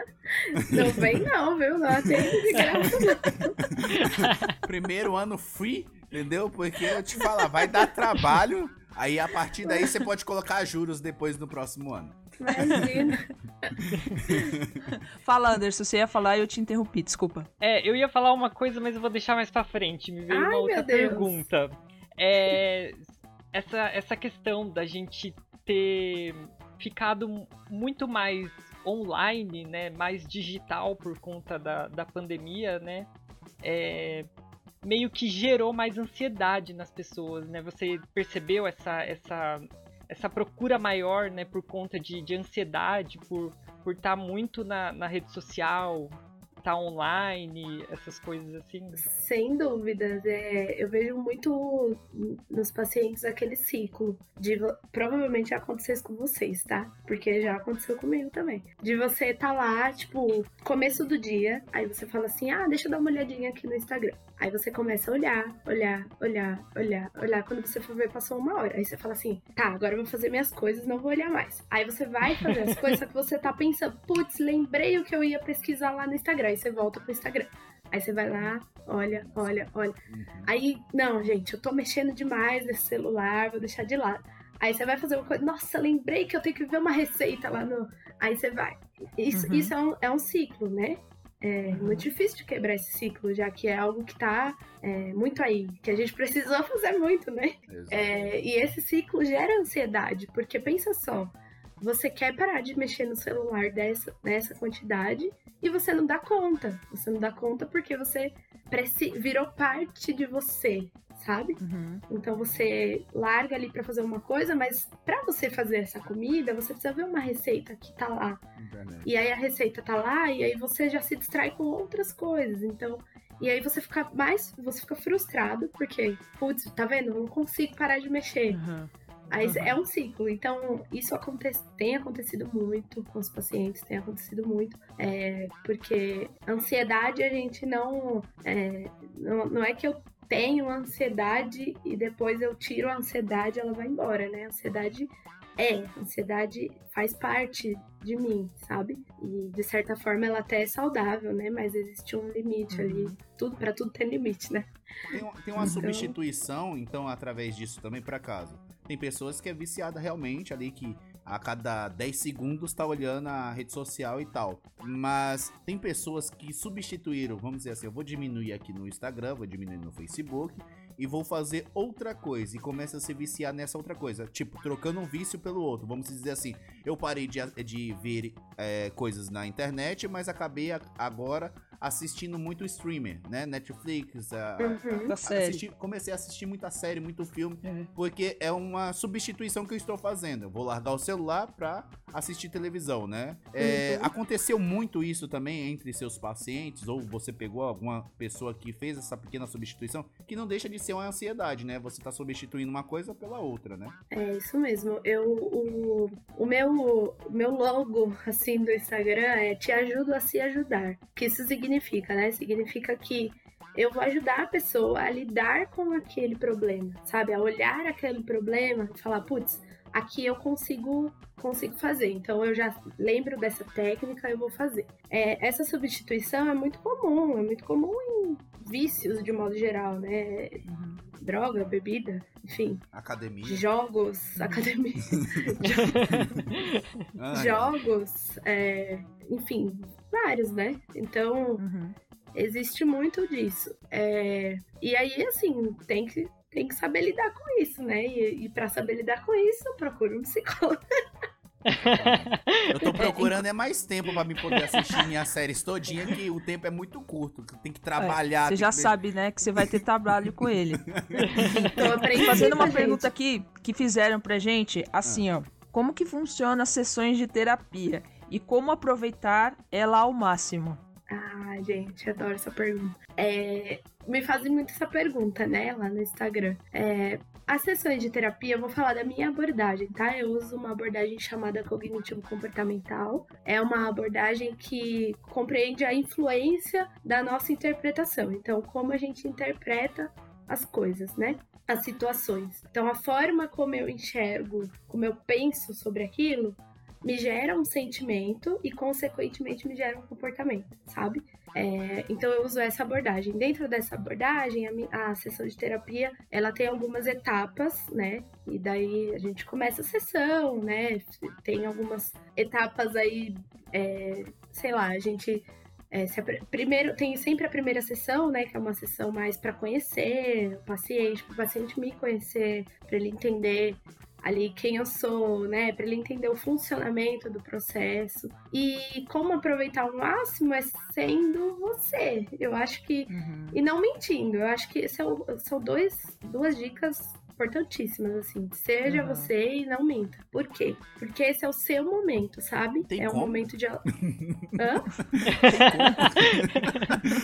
Não vem, não, viu? Não não. primeiro ano free, entendeu? Porque eu te falar, vai dar trabalho. Aí a partir daí você pode colocar juros depois no próximo ano. Imagina. <laughs> Fala, Anderson, você ia falar e eu te interrompi, desculpa. É, eu ia falar uma coisa, mas eu vou deixar mais pra frente. Me veio Ai, uma outra Deus. pergunta. É, essa, essa questão da gente ter ficado muito mais online, né, mais digital por conta da, da pandemia, né, é, meio que gerou mais ansiedade nas pessoas, né? Você percebeu essa, essa, essa procura maior, né, por conta de, de ansiedade, por por estar muito na, na rede social, estar online, essas coisas assim. Sem dúvidas, é, eu vejo muito nos pacientes aquele ciclo de provavelmente já aconteceu isso com vocês, tá? Porque já aconteceu comigo também. De você tá lá, tipo, começo do dia, aí você fala assim: "Ah, deixa eu dar uma olhadinha aqui no Instagram". Aí você começa a olhar, olhar, olhar, olhar, olhar. Quando você for ver, passou uma hora. Aí você fala assim: tá, agora eu vou fazer minhas coisas, não vou olhar mais. Aí você vai fazer as coisas, só que você tá pensando: putz, lembrei o que eu ia pesquisar lá no Instagram. Aí você volta pro Instagram. Aí você vai lá, olha, olha, olha. Aí, não, gente, eu tô mexendo demais nesse celular, vou deixar de lado. Aí você vai fazer uma coisa, nossa, lembrei que eu tenho que ver uma receita lá no. Aí você vai. Isso, Uhum. isso é, um, é um ciclo, né? É muito difícil de quebrar esse ciclo, já que é algo que tá é, muito aí, que a gente <laughs> precisou fazer muito, né? É, e esse ciclo gera ansiedade, porque pensa só, você quer parar de mexer no celular dessa, nessa quantidade e você não dá conta. Você não dá conta porque você virou parte de você, sabe? Uhum. Então você larga ali pra fazer uma coisa, mas pra você fazer essa comida, você precisa ver uma receita que tá lá. Internet. E aí a receita tá lá e aí você já se distrai com outras coisas. Então, e aí você fica mais, você fica frustrado porque, putz, tá vendo? Eu não consigo parar de mexer. Uhum. Aí Uhum. é um ciclo. Então, isso acontece, tem acontecido muito com os pacientes, tem acontecido muito. É, porque ansiedade a gente não, é, não. Não é que eu tenho ansiedade e depois eu tiro a ansiedade ela vai embora, né? Ansiedade é, ansiedade faz parte de mim, sabe? E de certa forma ela até é saudável, né? Mas existe um limite ali. Tudo para tudo tem limite, né? Tem, tem uma Então- substituição, então, através disso também, para caso. Tem pessoas que é viciada realmente ali, que a cada 10 segundos tá olhando a rede social e tal. Mas tem pessoas que substituíram, vamos dizer assim, eu vou diminuir aqui no Instagram, vou diminuir no Facebook e vou fazer outra coisa e começa a se viciar nessa outra coisa. Tipo, trocando um vício pelo outro. Vamos dizer assim, eu parei de, de ver é, coisas na internet, mas acabei agora assistindo muito streamer, né? Netflix, a, Uhum. Série. assisti- comecei a assistir muita série, muito filme, É. porque é uma substituição que eu estou fazendo. Eu vou largar o celular pra assistir televisão, né? É, Uhum. Aconteceu muito isso também entre seus pacientes, ou você pegou alguma pessoa que fez essa pequena substituição, que não deixa de ser uma ansiedade, né? Você tá substituindo uma coisa pela outra, né? É isso mesmo. Eu, o, o meu, o meu logo assim do Instagram é te ajudo a se ajudar. O que isso significa, né? Significa que eu vou ajudar a pessoa a lidar com aquele problema, sabe? A olhar aquele problema e falar, putz, aqui eu consigo consigo fazer. Então eu já lembro dessa técnica, eu vou fazer. É, essa substituição é muito comum, é muito comum em vícios de modo geral, né? Uhum. Droga, bebida, enfim, Academia. jogos, academia, Ah, <laughs> <laughs> jogos, é, enfim, vários, né? Então, Uhum. existe muito disso. É, e aí, assim, tem que, tem que saber lidar com isso, né? E, e para saber lidar com isso, procura um psicólogo. <laughs> Eu tô procurando é mais tempo pra me poder assistir minhas séries todinha, que o tempo é muito curto. Tem que trabalhar. Você tem já que sabe, né, que você vai ter trabalho com ele. <laughs> Aprende Fazendo uma gente. pergunta aqui que fizeram pra gente, assim, ó. Como que funciona as sessões de terapia? E como aproveitar ela ao máximo? Ah, gente, adoro essa pergunta. É, me fazem muito essa pergunta, né, lá no Instagram. É, as sessões de terapia, eu vou falar da minha abordagem, tá? Eu uso uma abordagem chamada cognitivo-comportamental. É uma abordagem que compreende a influência da nossa interpretação. Então, como a gente interpreta as coisas, né? As situações. Então, a forma como eu enxergo, como eu penso sobre aquilo, me gera um sentimento e, consequentemente, me gera um comportamento, sabe? É, então eu uso essa abordagem. Dentro dessa abordagem, a, a sessão de terapia, ela tem algumas etapas, né? E daí a gente começa a sessão, né? Tem algumas etapas aí, é, sei lá, a gente é, apre- primeiro tem sempre a primeira sessão, né, que é uma sessão mais para conhecer o paciente, para o paciente me conhecer, para ele entender ali quem eu sou, né, para ele entender o funcionamento do processo e como aproveitar ao máximo é sendo você. Eu acho que e não mentindo. Eu acho que esse é o- são dois, duas dicas importantíssimas, assim. Seja Uhum. você e não minta. Por quê? Porque esse é o seu momento, sabe? Tem é o como? momento de. <laughs> Hã?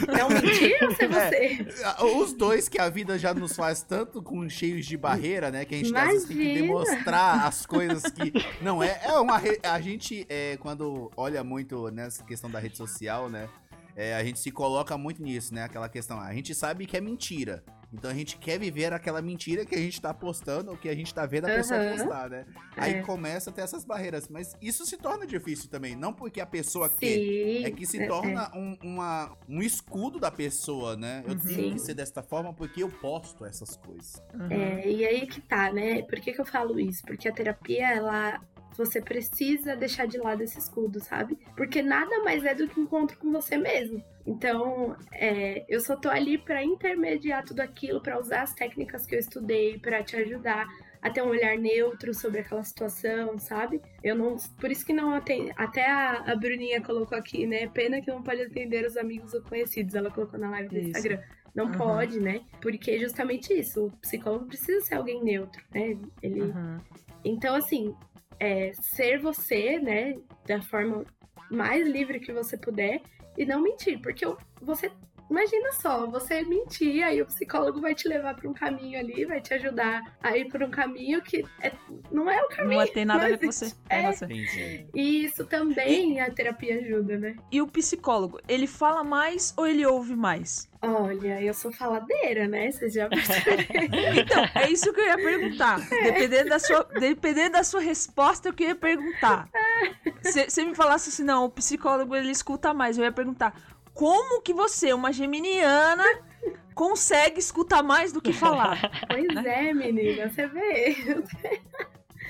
não mentir ou ser você? Ah, Os dois que a vida já nos faz tanto com cheios de barreira, né? Que a gente às vezes tem que demonstrar as coisas que. Não é. É uma. re- A gente, é, quando olha muito nessa questão da rede social, né? é, a gente se coloca muito nisso, né? Aquela questão. A gente sabe que é mentira. Então a gente quer viver aquela mentira que a gente tá postando ou que a gente tá vendo a pessoa Aham. postar, né? Aí É. começa a ter essas barreiras. Mas isso se torna difícil também. Não porque a pessoa quer. Sim. É que se é, torna um, uma, um escudo da pessoa, né? Eu tenho Sim. que ser desta forma porque eu posto essas coisas. Uhum. É, e aí que tá, né? Por que, que eu falo isso? Porque a terapia, ela. Você precisa deixar de lado esse escudo, sabe? Porque nada mais é do que um encontro com você mesmo. Então, é, eu só tô ali pra intermediar tudo aquilo, pra usar as técnicas que eu estudei, pra te ajudar a ter um olhar neutro sobre aquela situação, sabe? Eu não. Por isso que não atende. Até a, a Bruninha colocou aqui, né? Pena que não pode atender os amigos ou conhecidos. Ela colocou na live do Isso. Instagram. Não Uhum. pode, né? Porque justamente isso. O psicólogo precisa ser alguém neutro, né? Ele. Uhum. Então, assim, é, ser você, né? Da forma mais livre que você puder e não mentir. Porque você. Imagina só, você mentir, aí o psicólogo vai te levar para um caminho ali, vai te ajudar a ir por um caminho que é- não é o caminho. Não tem nada a ver com você. É É. Entendi. E isso também a terapia ajuda, né? E o psicólogo, ele fala mais ou ele ouve mais? Olha, eu sou faladeira, né? Vocês já <laughs> perceberam. Então, é isso que eu ia perguntar. Dependendo da sua, dependendo da sua resposta, eu queria perguntar. Se você me falasse assim, não, o psicólogo ele escuta mais, eu ia perguntar como que você, uma geminiana, consegue escutar mais do que falar? <laughs> Pois é, menina, você vê.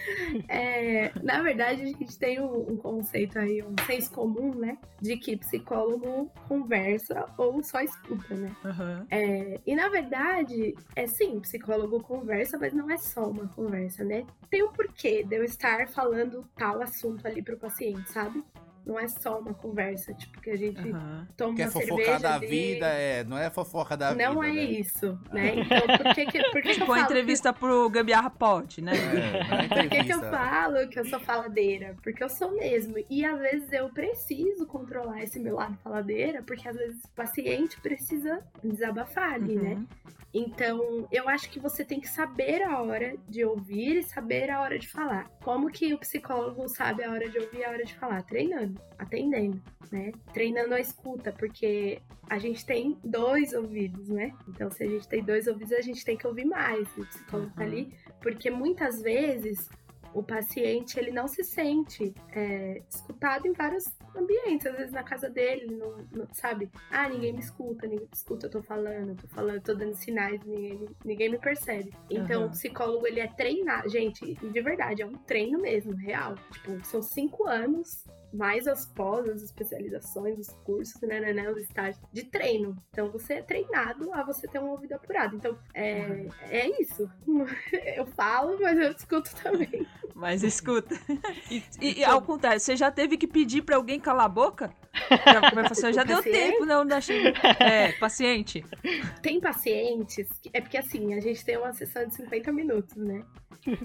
<laughs> É, na verdade, a gente tem um, um conceito aí, um senso comum, né? De que psicólogo conversa ou só escuta, né? Aham. É, e na verdade, é sim, psicólogo conversa, mas não é só uma conversa, né? Tem um porquê de eu estar falando tal assunto ali pro paciente, sabe? Não é só uma conversa, tipo, que a gente Aham. toma Quer uma fofocar cerveja da ali. vida, é, não é fofoca da vida. Não é né? isso, né? Então, por que que, por que <laughs> que eu Tipo, a falo que- entrevista pro Gambiarra Pod, né? É, não é <laughs> Por que, que eu entrevista. falo que eu sou faladeira? Porque eu sou mesmo. E às vezes eu preciso controlar esse meu lado faladeira, porque às vezes o paciente precisa desabafar ali, né? Uhum. Então, eu acho que você tem que saber a hora de ouvir e saber a hora de falar. Como que o psicólogo sabe a hora de ouvir e a hora de falar? Treinando, atendendo, né? Treinando a escuta, porque a gente tem dois ouvidos, né? Então, se a gente tem dois ouvidos, a gente tem que ouvir mais. O psicólogo tá Uhum. ali, porque muitas vezes o paciente ele não se sente é, escutado em vários ambientes, às vezes na casa dele, ele não, não- sabe? Ah, ninguém me escuta, ninguém me escuta, eu tô falando, eu tô falando, eu tô dando sinais, ninguém, ninguém me percebe. Então, Aham. o psicólogo ele é treinado, gente, de verdade, é um treino mesmo, real. Tipo, são cinco anos mais as pós, as especializações, os cursos, né, né, né, os estágios de treino. Então você é treinado a você ter um ouvido apurado. Então é, é isso. <laughs> Eu falo, mas eu escuto também. Mas escuta. <laughs> E, e- e ao contrário, você já teve que pedir pra alguém calar a boca? Pra assim, <laughs> já deu Paciente? tempo, não, não achei. É, paciente. Tem pacientes, que, é porque assim, a gente tem uma sessão de 50 minutos, né?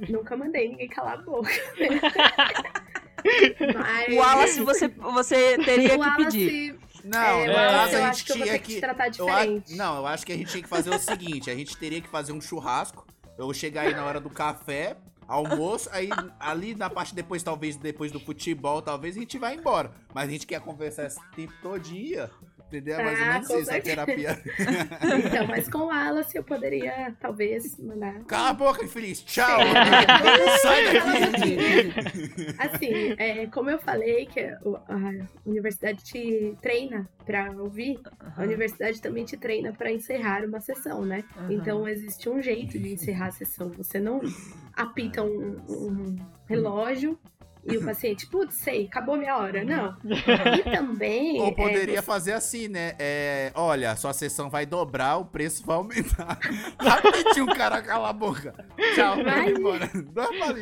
Nunca mandei ninguém calar a boca. Mas... O Wallace, você, você teria O que Wallace, pedir. Não, É, no o caso Wallace, eu a acho gente que eu vou tinha ter que te tratar eu a- diferente. Não, eu acho que a gente tinha que fazer o seguinte: a gente teria que fazer um churrasco. Eu chegar aí na hora do café, almoço, aí ali na parte depois, talvez depois do futebol, talvez a gente vai embora. Mas a gente quer conversar esse tempo todo dia. Entendeu? É mais ou Ah, menos isso, a terapia. <laughs> Então, mas com o <laughs> Wallace eu poderia, talvez, mandar. Cala a boca, infeliz. Tchau. <laughs> Sai daqui. Assim, é, como eu falei que a universidade te treina pra ouvir, a universidade também te treina pra encerrar uma sessão, né? Aham. Então existe um jeito de encerrar a sessão. Você não apita um, um relógio e o paciente, putz, sei, acabou minha hora. Não. E <laughs> também. Ou é, poderia fazer assim, né? É, olha, sua sessão vai dobrar, o preço vai aumentar. <laughs> Rapidinho, cara, cala a boca. Tchau, vai Vai. embora. <laughs> Dá pra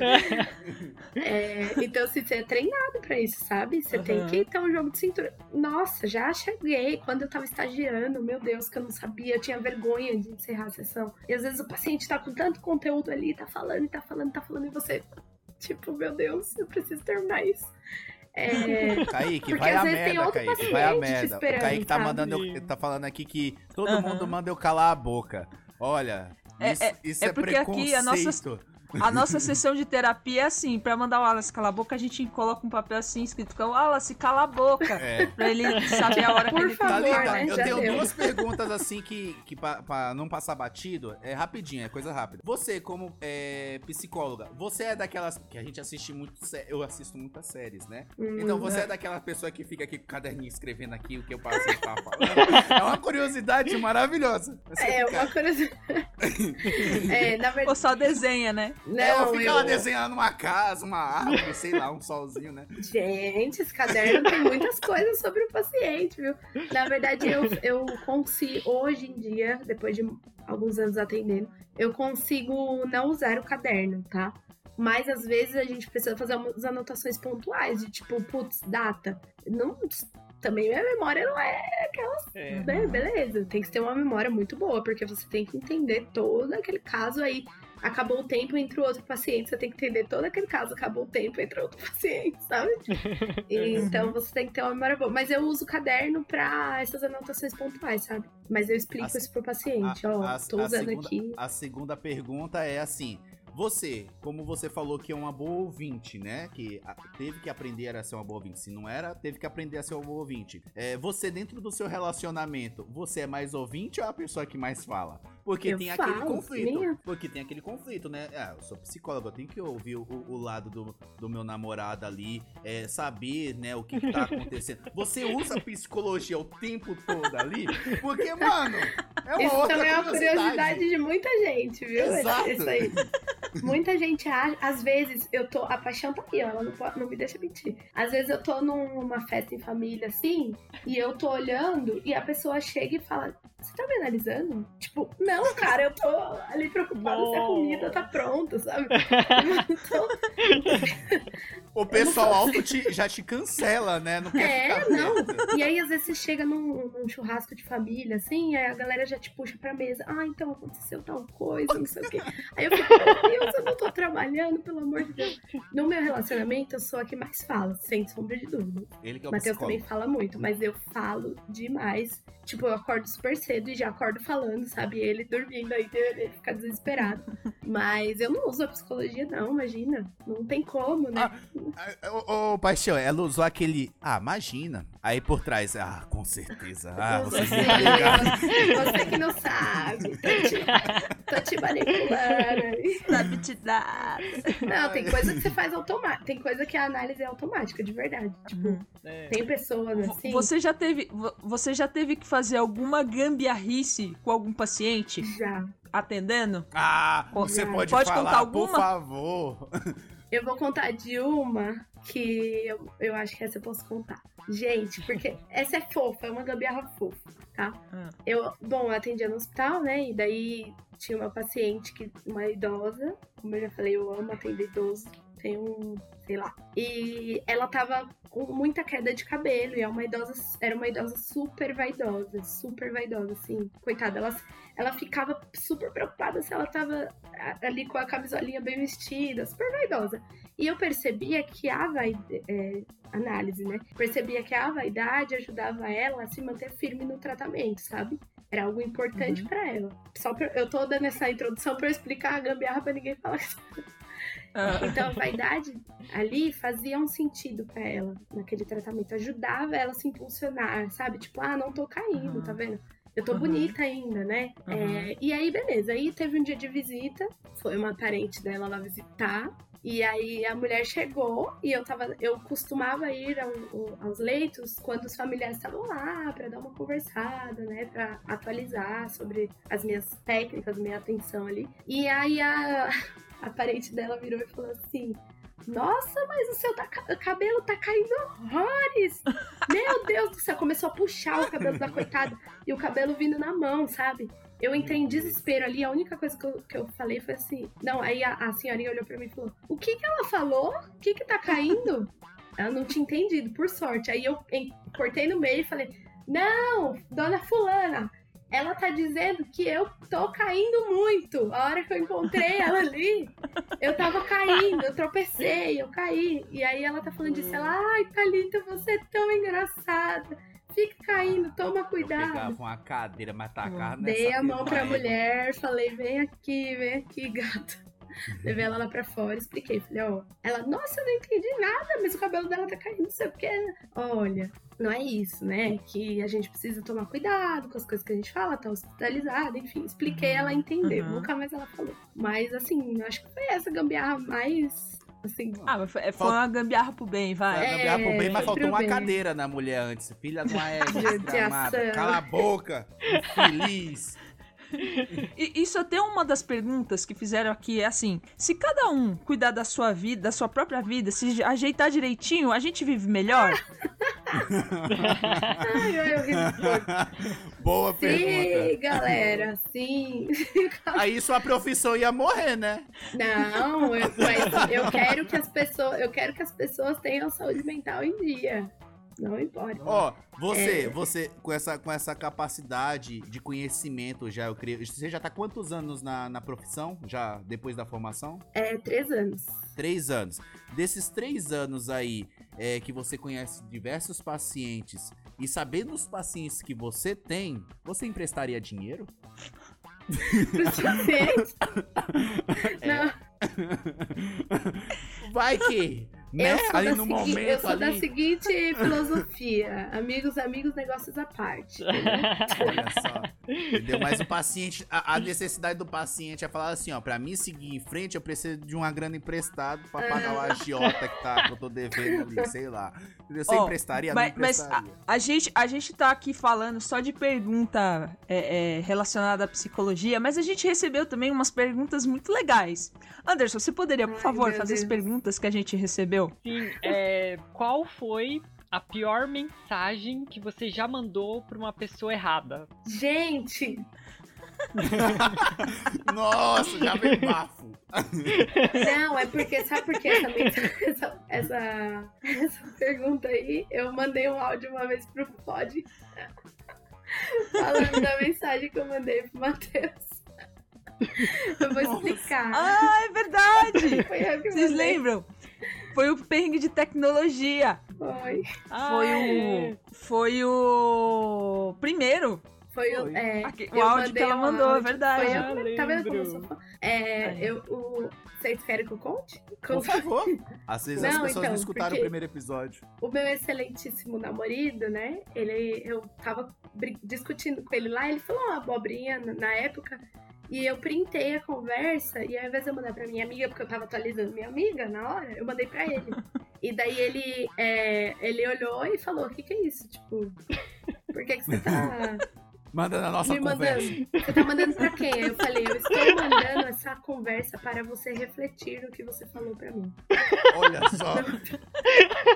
É, então, assim, você é treinado pra isso, sabe? Você tem Aham. que ter um jogo de cintura. Nossa, já cheguei. Quando eu tava estagiando, meu Deus, que eu não sabia, eu tinha vergonha de encerrar a sessão. E às vezes o paciente tá com tanto conteúdo ali, tá falando, tá falando, tá falando, e você, tipo, meu Deus, eu preciso terminar isso. É, <laughs> Kaique, Porque vai a merda, Kaique. Vai a merda. O Kaique tá mandando, eu, tá falando aqui que todo Aham. mundo manda eu calar a boca. Olha, É- isso, isso é é, porque aqui a nossa- preconceito. A nossa sessão de terapia é assim, pra mandar o Wallace calar a boca, a gente coloca um papel assim escrito, que é o Wallace, cala a boca. É. Pra ele saber a hora Por que ele Tá favor, ligado? né? Eu Já tenho deu. duas perguntas assim que, que pra, pra não passar batido, é rapidinho, é coisa rápida. Você, como é, psicóloga, você é daquelas que a gente assiste muito, eu assisto muitas séries, né? Então você é daquela pessoa que fica aqui com o caderninho escrevendo aqui o que o paciente tá falando. É uma curiosidade maravilhosa. Você é fica- uma coisa. <laughs> é, na Ou verdade. só desenha, né? Ela Não, fica lá eu- desenhando uma casa, uma árvore, sei lá, um solzinho, né? <laughs> Gente, esse caderno tem muitas coisas sobre o paciente, viu? Na verdade, eu, eu consigo, hoje em dia, depois de alguns anos atendendo, eu consigo não usar o caderno, tá? Mas às vezes a gente precisa fazer umas anotações pontuais, de tipo, putz, data. Não, também minha memória não é aquelas, É. né? Beleza, tem que ter uma memória muito boa, porque você tem que entender todo aquele caso aí. Acabou o tempo entre o outro paciente, você tem que entender todo aquele caso, acabou o tempo entre outro <laughs> paciente, sabe? E, <laughs> então você tem que ter uma memória boa. Mas eu uso o caderno pra essas anotações pontuais, sabe? Mas eu explico A- isso pro paciente, ó, a- tô a usando segunda- aqui. A segunda pergunta é assim: você, como você falou que é uma boa ouvinte, né? Que a- teve que aprender a ser uma boa ouvinte. Se não era, teve que aprender a ser uma boa ouvinte. É, você, dentro do seu relacionamento, você é mais ouvinte ou é a pessoa que mais fala? Porque Eu tem aquele conflito. Porque tem aquele conflito, né? Ah, eu sou psicólogo, eu tenho que ouvir o, o lado do, do meu namorado ali, é, saber, né, o que, que tá acontecendo. Você <laughs> usa psicologia o tempo todo ali? Porque, mano, é uma Isso outra também é uma curiosidade. de muita gente, viu? Exato. Isso aí. Muita gente acha, às vezes eu tô, a paixão tá aí, ó, ela não, pode- não me deixa mentir. Às vezes eu tô numa festa em família assim, e eu tô olhando e a pessoa chega e fala: Você tá me analisando? Tipo, não, cara, eu tô ali preocupada se a comida tá pronta, sabe? Então, <laughs> O pessoal alto te- já te cancela, né? Não quer É, ficar não. perto. E aí, às vezes, você chega num, num churrasco de família, assim, aí a galera já te puxa pra mesa. Ah, então aconteceu tal coisa, não sei o quê. Aí eu fico, meu Deus, eu não tô trabalhando, pelo amor de Deus. No meu relacionamento, eu sou a que mais fala, sem sombra de dúvida. Ele que é o Matheus também fala muito, mas eu falo demais. Tipo, eu acordo super cedo e já acordo falando, sabe? Ele dormindo aí, ele fica desesperado. <laughs> Mas eu não uso a psicologia, não, imagina. Não tem como, né? Ah, Ô, ô, Paixão, ela usou aquele. Ah, imagina. Aí por trás, ah, com certeza. Ah, você Você, que não sabe. Tô te, tô te manipulando. Sabe te dar. Não, tem coisa que você faz automático. Tem coisa que a análise é automática, de verdade. Tipo, É. tem pessoas assim. Você já teve, vo- você já teve que fazer alguma gambiarrice com algum paciente Já. atendendo? Ah, você Já. pode, Pode falar, contar por alguma? favor. Eu vou contar de uma que eu, eu acho que essa eu posso contar. Gente, porque essa é fofa, é uma gambiarra fofa, tá? Ah. Eu, bom, eu atendia no hospital, né? E daí tinha uma paciente, que, uma idosa, como eu já falei, eu amo atender idoso, tem um, sei lá. E ela tava com muita queda de cabelo, e é uma idosa, era uma idosa super vaidosa, super vaidosa, assim. Coitada, ela, ela ficava super preocupada se ela tava ali com a camisolinha bem vestida, super vaidosa. E eu percebia que a vaidade, análise, né? Percebia que a vaidade ajudava ela a se manter firme no tratamento, sabe? Era algo importante pra ela. Só pra, eu tô dando essa introdução pra eu explicar a gambiarra pra ninguém falar que <laughs> Ah, então a vaidade ali fazia um sentido pra ela naquele tratamento, ajudava ela a se impulsionar, sabe? Tipo, ah, não tô caindo, Uhum. tá vendo? Eu tô Uhum. bonita ainda, né? Uhum. É, e aí, beleza. Aí teve um dia de visita, foi uma parente dela lá visitar. E aí a mulher chegou e eu tava. Eu costumava ir ao- ao- aos leitos quando os familiares estavam lá pra dar uma conversada, né? Pra atualizar sobre as minhas técnicas, minha atenção ali. E aí a, a parente dela virou e falou assim. Nossa, mas o seu tá ca- cabelo tá caindo horrores! Meu Deus do céu! Começou a puxar o cabelo da coitada e o cabelo vindo na mão, sabe? Eu entrei em desespero ali, a única coisa que eu, que eu falei foi assim. Não, aí a, a senhorinha olhou pra mim e falou: O que que ela falou? O que que tá caindo? Ela não tinha entendido, por sorte. Aí eu cortei no meio e falei: Não, dona Fulana, ela tá dizendo que eu tô caindo muito. A hora que eu encontrei ela ali, eu tava caindo, eu tropecei, eu caí. E aí ela tá falando disso, ela, ai, Thalita, você é tão engraçada. Fica caindo, toma Eu cuidado. pegava uma cadeira, mas tacava nessa Dei a mão pra mulher, falei, vem aqui, vem aqui, gata. Levei ela lá pra fora, expliquei. Falei, ó. Ela, nossa, eu não entendi nada, mas o cabelo dela tá caindo, não sei o que. Olha, não é isso, né? Que a gente precisa tomar cuidado com as coisas que a gente fala, tá hospitalizada, enfim. Expliquei, ela entendeu. Uhum. Nunca mais ela falou. Mas, assim, eu acho que foi essa gambiarra mais, assim... Ah, mas foi, foi uma gambiarra pro bem, vai. Vai gambiarra pro bem, mas É, faltou uma bem. cadeira na mulher antes. Filha de uma <laughs> desgramada. Cala a boca. Infeliz. E isso até uma das perguntas que fizeram aqui é assim: se cada um cuidar da sua vida, da sua própria vida, se ajeitar direitinho, a gente vive melhor? Ai, ai, eu ri. Boa pergunta. Sim, galera, sim. Aí sua profissão ia morrer, né? Não, eu, mas eu quero que as pessoas, eu quero que as pessoas tenham saúde mental em dia. Não importa. Ó, você, É. você com essa, com essa capacidade de conhecimento já, eu creio. Você já tá quantos anos na, na profissão? Já depois da formação? É três anos. Três anos. Desses três anos aí, é, que você conhece diversos pacientes e sabendo os pacientes que você tem, você emprestaria dinheiro? Pacientes. <laughs> Não, Vai que, né? Eu sou, Ali da, no segui- eu momento sou da ali. seguinte filosofia: amigos, amigos, negócios à parte. <laughs> Olha só. Entendeu? Mas o paciente, a, a <laughs> necessidade do paciente é falar assim, ó, pra mim seguir em frente, eu preciso de uma grana emprestada pra pagar o agiota que, tá, que eu tô devendo ali, <laughs> sei lá. Entendeu? Você Ó, emprestaria? mas- não mas emprestaria. A gente, a gente tá aqui falando só de pergunta é, é, relacionada à psicologia, mas a gente recebeu também umas perguntas muito legais. Anderson, você poderia, por Ai, favor, fazer as Deus. perguntas que a gente recebeu? Sim, é, qual foi a pior mensagem que você já mandou pra uma pessoa errada? Gente, <laughs> Nossa, já veio bafo. não, é porque, sabe por que essa, essa, essa, essa pergunta aí? Eu mandei um áudio uma vez pro Pod falando da mensagem que eu mandei pro Matheus. Eu vou explicar. Ah, é verdade! Foi eu que Vocês mandei. lembram? Foi o perrengue de tecnologia. Foi. Foi o. Foi o. Primeiro. Foi, o- é, Aqui, o eu áudio que ela mandou, é áudio. verdade. Foi eu Ah, que- tá vendo como eu sou fã? É, eu, o, vocês querem que eu conte? Por favor. <laughs> Às vezes as Não, pessoas não então, escutaram porque- o primeiro episódio. O meu excelentíssimo namorado, né? Ele, eu tava discutindo com ele lá, ele falou uma abobrinha na época. E eu printei a conversa, e ao invés de eu mandar pra minha amiga, porque eu tava atualizando minha amiga na hora, eu mandei pra ele. E daí ele, é, ele olhou e falou: O que, que é isso? Tipo, por que, que você tá <laughs> nossa me conversa. mandando? Você tá mandando pra quem? Aí eu falei: Eu estou mandando essa conversa para você refletir no que você falou pra mim. Olha só.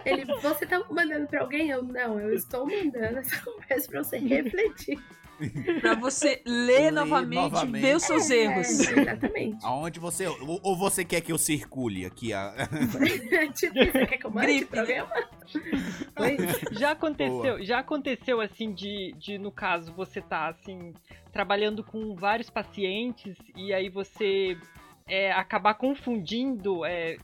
Ele, você tá mandando pra alguém? Eu, não, eu estou mandando essa conversa pra você refletir. <laughs> Pra você ler Ler novamente, novamente. ver os seus É, erros. exatamente. Aonde você. Ou, ou você quer que eu circule aqui? A... <laughs> tipo, você quer que eu mande Gripe. isso. Já aconteceu, já aconteceu assim de, de, no caso, você tá assim, trabalhando com vários pacientes e aí você é, acabar confundindo, é,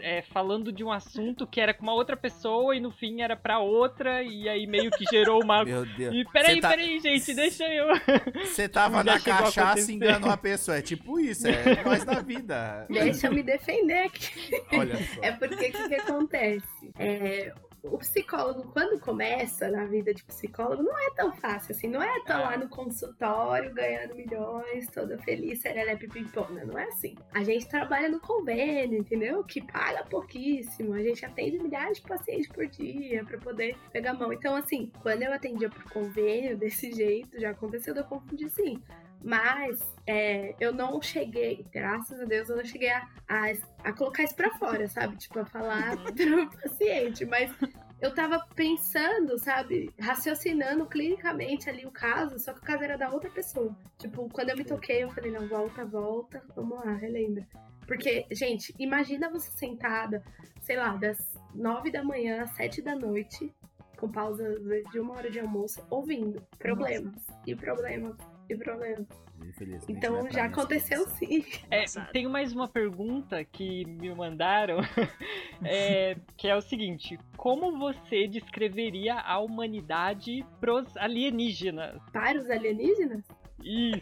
é, falando de um assunto que era com uma outra pessoa e no fim era pra outra, e aí meio que gerou uma. <laughs> Meu Deus. E peraí, tá- peraí, gente, deixa eu. <laughs> Você tava na cachaça acontecer. enganou a pessoa. É tipo isso, é <laughs> nós da vida. Deixa eu me defender aqui. Olha só. É porque o que, que acontece? É, o psicólogo, quando começa na vida de psicólogo, não é tão fácil assim. Não é tão lá no consultório ganhando milhões, toda feliz, serelepe pimpona. Não é assim. A gente trabalha no convênio, entendeu? Que paga pouquíssimo. A gente atende milhares de pacientes por dia pra poder pegar a mão. Então, assim, quando eu atendia por convênio desse jeito, já aconteceu de eu confundir sim. Mas é, eu não cheguei, graças a Deus, eu não cheguei a, a, a colocar isso pra fora, sabe? Tipo, a falar <laughs> pro paciente. Mas eu tava pensando, sabe? Raciocinando clinicamente ali o caso, só que o caso era da outra pessoa. Tipo, quando eu me toquei, eu falei, não, volta, volta, vamos lá, relembra. Porque, gente, imagina você sentada, sei lá, das nove da manhã às sete da noite, com pausa de uma hora de almoço, ouvindo problemas problemas e problemas. É Então pra já essa aconteceu sim. É, tenho mais uma pergunta que me mandaram, <laughs> é, que é o seguinte: como você descreveria a humanidade pros alienígenas? Para os alienígenas? Isso!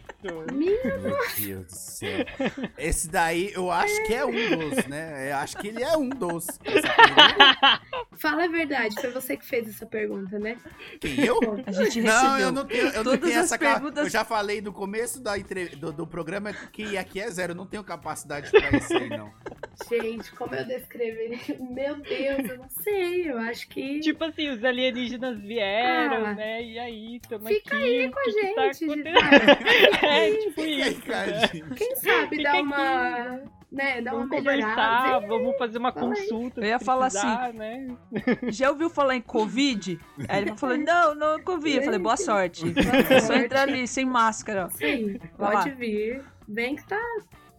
Meu Deus do céu. Esse daí eu acho que é um dos, né? Eu acho que ele é um dos. Fala a verdade, foi você que fez essa pergunta, né? Quem eu? A gente recebeu. Não, eu não tenho, eu não tenho essa perguntas- Eu já falei no começo da entre- do, do programa que aqui é zero. Eu não tenho capacidade pra isso aí, não. Gente, como eu descreveria? Meu Deus, eu não sei. Eu acho que. Tipo assim, os alienígenas vieram, Ah. né? E aí, tamo Fica aqui. aí com a tá gente, acontecendo? É, tipo isso. cara, né? Quem sabe Fica dar aqui. uma. Né, dar uma Vamos melhorada. conversar, vamos fazer uma consulta. Eu ia falar assim, né? Já ouviu falar em Covid? Aí ele falou, não, não é Covid. Eu falei, boa sorte. Boa É só entrar ali, sem máscara. Sim, Vai pode lá. vir. Vem que tá,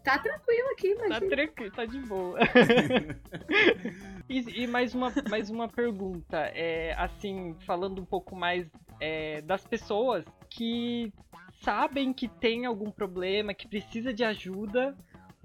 tá tranquilo aqui, Tá imagina. tranquilo, tá de boa. <laughs> e, e mais, uma, mais uma pergunta. É, assim, falando um pouco mais é, das pessoas que sabem que tem algum problema, que precisa de ajuda,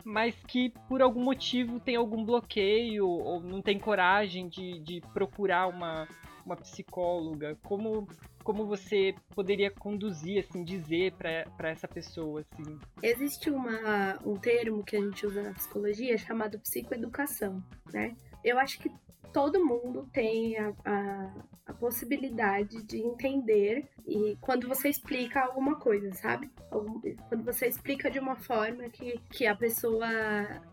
mas que por algum motivo tem algum bloqueio ou não tem coragem de, de procurar uma, uma psicóloga? Como, como você poderia conduzir, assim, dizer para essa pessoa, assim? Existe uma, um termo que a gente usa na psicologia chamado psicoeducação, né? Eu acho que todo mundo tem a, a, a, possibilidade de entender e quando você explica alguma coisa, sabe? Quando você explica de uma forma que, que a pessoa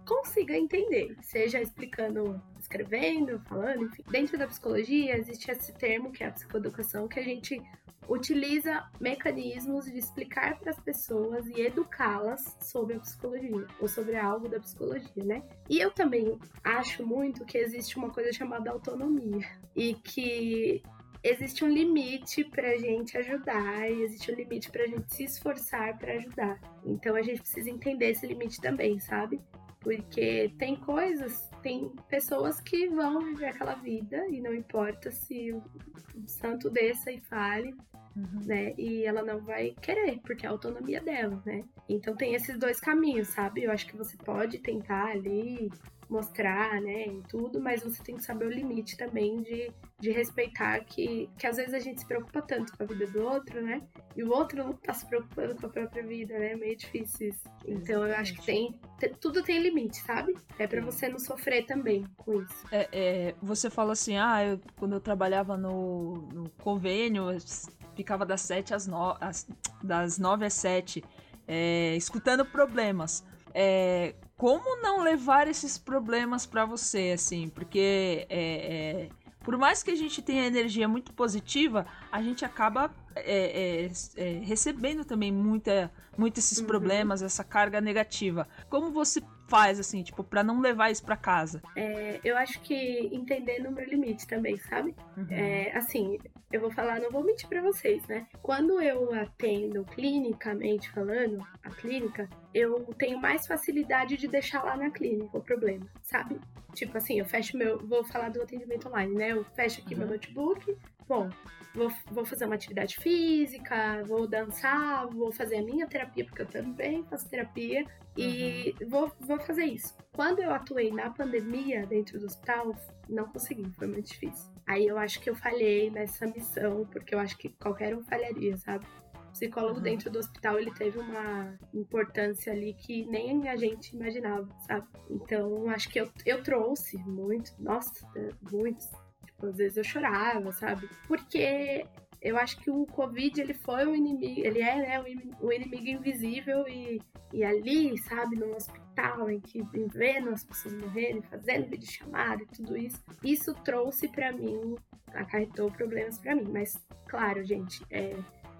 consiga entender, seja explicando escrevendo, falando, enfim. Dentro da psicologia existe esse termo que é a psicoeducação, que a gente utiliza mecanismos de explicar para as pessoas e educá-las sobre a psicologia ou sobre algo da psicologia, né? E eu também acho muito que existe uma coisa chamada autonomia e que existe um limite para a gente ajudar e existe um limite para a gente se esforçar para ajudar. Então a gente precisa entender esse limite também, sabe? Porque tem coisas, tem pessoas que vão viver aquela vida e não importa se o santo desça e fale, uhum. né? E ela não vai querer, porque é a autonomia dela, né? Então tem esses dois caminhos, sabe? Eu acho que você pode tentar ali mostrar, né, e tudo, mas você tem que saber o limite também de, de respeitar que, que às vezes a gente se preocupa tanto com a vida do outro, né, e o outro não tá se preocupando com a própria vida, né, é meio difícil isso. Então eu acho que tem, tudo tem limite, sabe? É para você não sofrer também com isso. É, é, você fala assim, ah, eu, quando eu trabalhava no, no convênio, ficava das sete às nove, das nove às sete, é, escutando problemas. É, como não levar esses problemas para você, assim? Porque é, é, por mais que a gente tenha energia muito positiva, a gente acaba é, é, é recebendo também muita, muito esses uhum. problemas, essa carga negativa. Como você faz, assim, tipo, para não levar isso para casa? É, eu acho que entender número limite também, sabe? Uhum. É, assim, eu vou falar, não vou mentir para vocês, né? Quando eu atendo clinicamente falando, a clínica, eu tenho mais facilidade de deixar lá na clínica o problema, sabe? Tipo assim, eu fecho meu. Vou falar do atendimento online, né? Eu fecho aqui uhum. meu notebook, bom, vou, vou fazer uma atividade física, vou dançar, vou fazer a minha terapia, porque eu também faço terapia, e uhum. vou, vou fazer isso. Quando eu atuei na pandemia dentro do hospital, não consegui, foi muito difícil. Aí eu acho que eu falhei nessa missão, porque eu acho que qualquer um falharia, sabe? O psicólogo uhum. dentro do hospital, ele teve uma importância ali que nem a gente imaginava, sabe? Então, acho que eu, eu trouxe muito, nossa, muitos. Às vezes eu chorava, sabe? Porque eu acho que o Covid, ele foi um inimigo, ele é, né, um inimigo invisível e, e ali, sabe, no hospital, em que vendo as pessoas morrerem, fazendo videochamada e tudo isso, isso trouxe para mim, acarretou problemas para mim. Mas, claro, gente, é,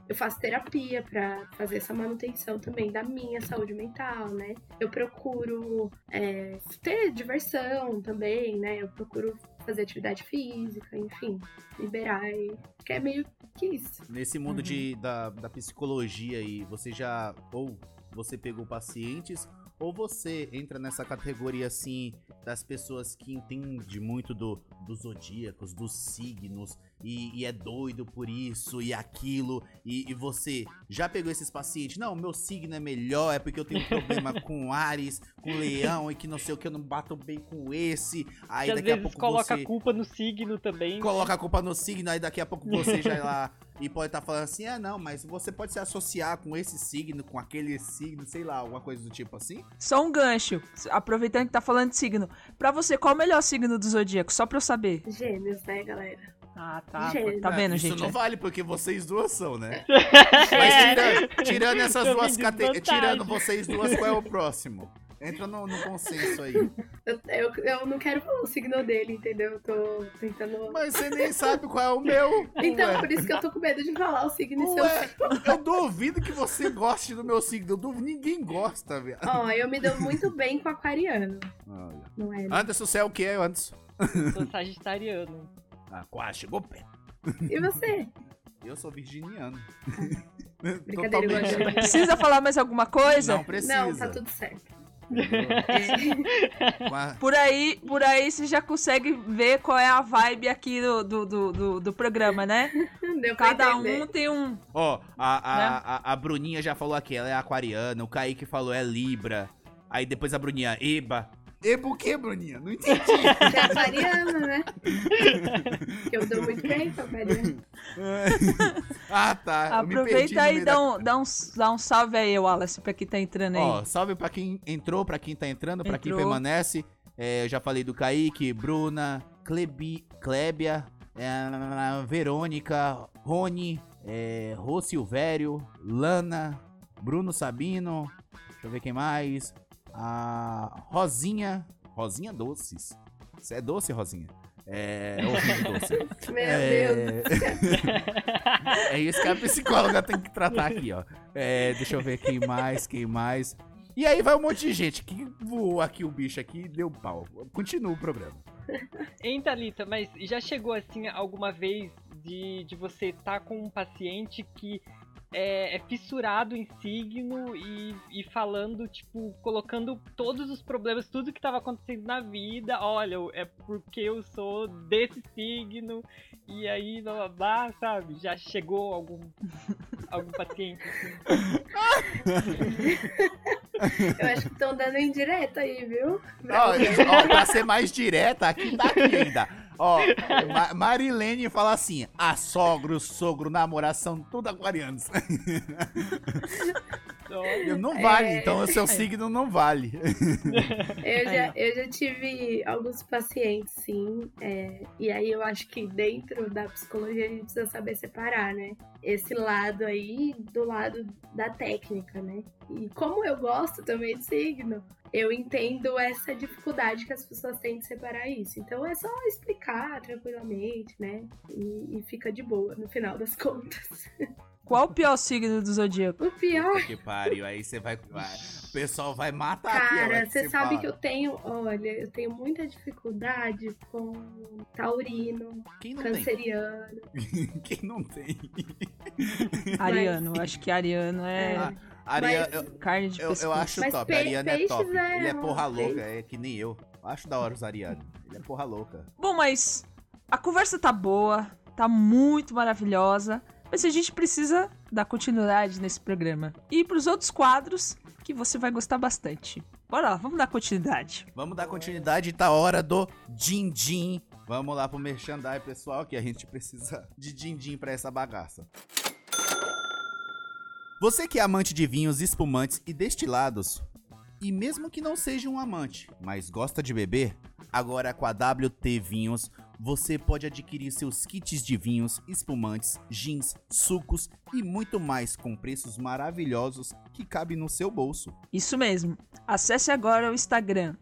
eu faço terapia para fazer essa manutenção também da minha saúde mental, né? Eu procuro é, ter diversão também, né? Eu procuro fazer atividade física, enfim, liberar. E, que é meio que isso. Nesse mundo uhum. de, da, da psicologia aí, você já. Ou você pegou pacientes ou você entra nessa categoria assim das pessoas que entendem muito do, dos zodíacos, dos signos e, e, é doido por isso e aquilo e, e, você já pegou esses pacientes? Não, meu signo é melhor, é porque eu tenho um problema <laughs> com Ares, com Leão e que não sei o que eu não bato bem com esse. Aí que daqui a pouco coloca você a culpa no signo também. Coloca a culpa no signo, aí daqui a pouco <laughs> você já é lá e pode estar tá falando assim: ah, não, mas você pode se associar com esse signo, com aquele signo, sei lá, alguma coisa do tipo assim? Só um gancho, aproveitando que tá falando de signo. Pra você, qual o melhor signo do zodíaco? Só pra eu saber. Gêmeos, né, galera? Ah, tá. Tá vendo, Isso gente? Isso não vale, porque vocês duas são, né? <laughs> Mas tirando, tirando essas duas categorias, tirando vocês duas, qual é o próximo? Entra no, no consenso aí. Eu, eu, eu, não quero falar o signo dele, entendeu? Eu tô tentando. Mas você nem sabe qual é o meu. <laughs> Então, Ué. por isso que eu tô com medo de falar o signo seu. Eu duvido que você goste do meu signo. Eu duvido, ninguém gosta, velho. Ó, eu me dou muito bem com aquariano. Olha. Não é? Né? Anderson, você é o que, Anderson? Sou sagitariano. Ah, quase chegou perto. E você? <laughs> Eu sou virginiano. <laughs> Brincadeira, Totalmente. Precisa falar mais alguma coisa? Não precisa. Não, tá tudo certo. <laughs> por aí, por aí você já consegue ver qual é a vibe aqui do, do, do, do, do programa, né? Deu Cada um tem um. Ó, oh, a, a, né? a, a, Bruninha já falou aqui, ela é aquariana, o Kaique falou é Libra. Aí depois a Bruninha, Eba. E por que, Bruninha? Não entendi. <laughs> É aquariano, né? Que eu dou muito bem pra aquariano. ah, tá. Aproveita aí e dá um, dá, um, dá um salve aí, Wallace, pra quem tá entrando aí. Ó, salve pra quem entrou, pra quem tá entrando, pra quem permanece. É, eu já falei do Kaique, Bruna, Klebi, Klebia, é, Verônica, Rony, é, Rô Silvério, Lana, Bruno Sabino, deixa eu ver quem mais. A Rosinha, Rosinha Doces. Você é doce, Rosinha? É, ouvindo doce. <laughs> Meu É... Deus <laughs> é isso que a psicóloga tem que tratar aqui, ó. É, deixa eu ver quem mais, quem mais. E aí vai um monte de gente que voou aqui o bicho aqui e deu pau. Continua o programa. <laughs> Hein, Thalita, mas já chegou assim alguma vez de, de você estar com um paciente que é, é fissurado em signo e, e falando, tipo, colocando todos os problemas, tudo que estava acontecendo na vida, olha, é porque eu sou desse signo, e aí, blá blá blá, sabe? Já chegou algum, <laughs> algum paciente assim? Eu acho que estão dando indireta aí, viu? Ó, ó, pra ser mais direta, aqui tá aqui ainda. Ó, <laughs> Ma Marilene fala assim: a sogra, o sogro, namoração, tudo aquarianos. <laughs> Olha, Não vale, É. então o seu signo não vale. <laughs> Eu já, eu já tive alguns pacientes, sim. é, e aí eu acho que dentro da psicologia a gente precisa saber separar, né? Esse lado aí do lado da técnica, né? E como eu gosto também de signo, eu entendo essa dificuldade que as pessoas têm de separar isso. Então é só explicar tranquilamente, né? E, e fica de boa no final das <laughs> contas. Qual o pior signo do zodíaco? O pior Que pariu, aí você vai, O pessoal vai matar Cara, você sabe fala. que eu tenho, olha, eu tenho muita dificuldade com taurino, Quem não tem? canceriano. <laughs> Quem não tem? <laughs> Ariano. Acho que Ariano é Ah, Ariana, Mas- eu, carne de eu, pescoço. eu acho Mas top. pe- Ariana é top. é Ele é um- porra louca, peixe. é que nem eu. Eu Acho da hora os Ariano. Ele é porra louca. Bom, mas a conversa tá boa, tá muito maravilhosa, mas a gente precisa dar continuidade nesse programa. E ir pros outros quadros que você vai gostar bastante. Bora lá, vamos dar continuidade. Vamos dar continuidade, tá hora do din-din. Vamos lá pro merchandise, pessoal, que a gente precisa de din-din pra essa bagaça. Você que é amante de vinhos, espumantes e destilados, e mesmo que não seja um amante, mas gosta de beber, agora com a WT Vinhos você pode adquirir seus kits de vinhos, espumantes, gins, sucos e muito mais com preços maravilhosos que cabem no seu bolso. Isso mesmo. Acesse agora o Instagram,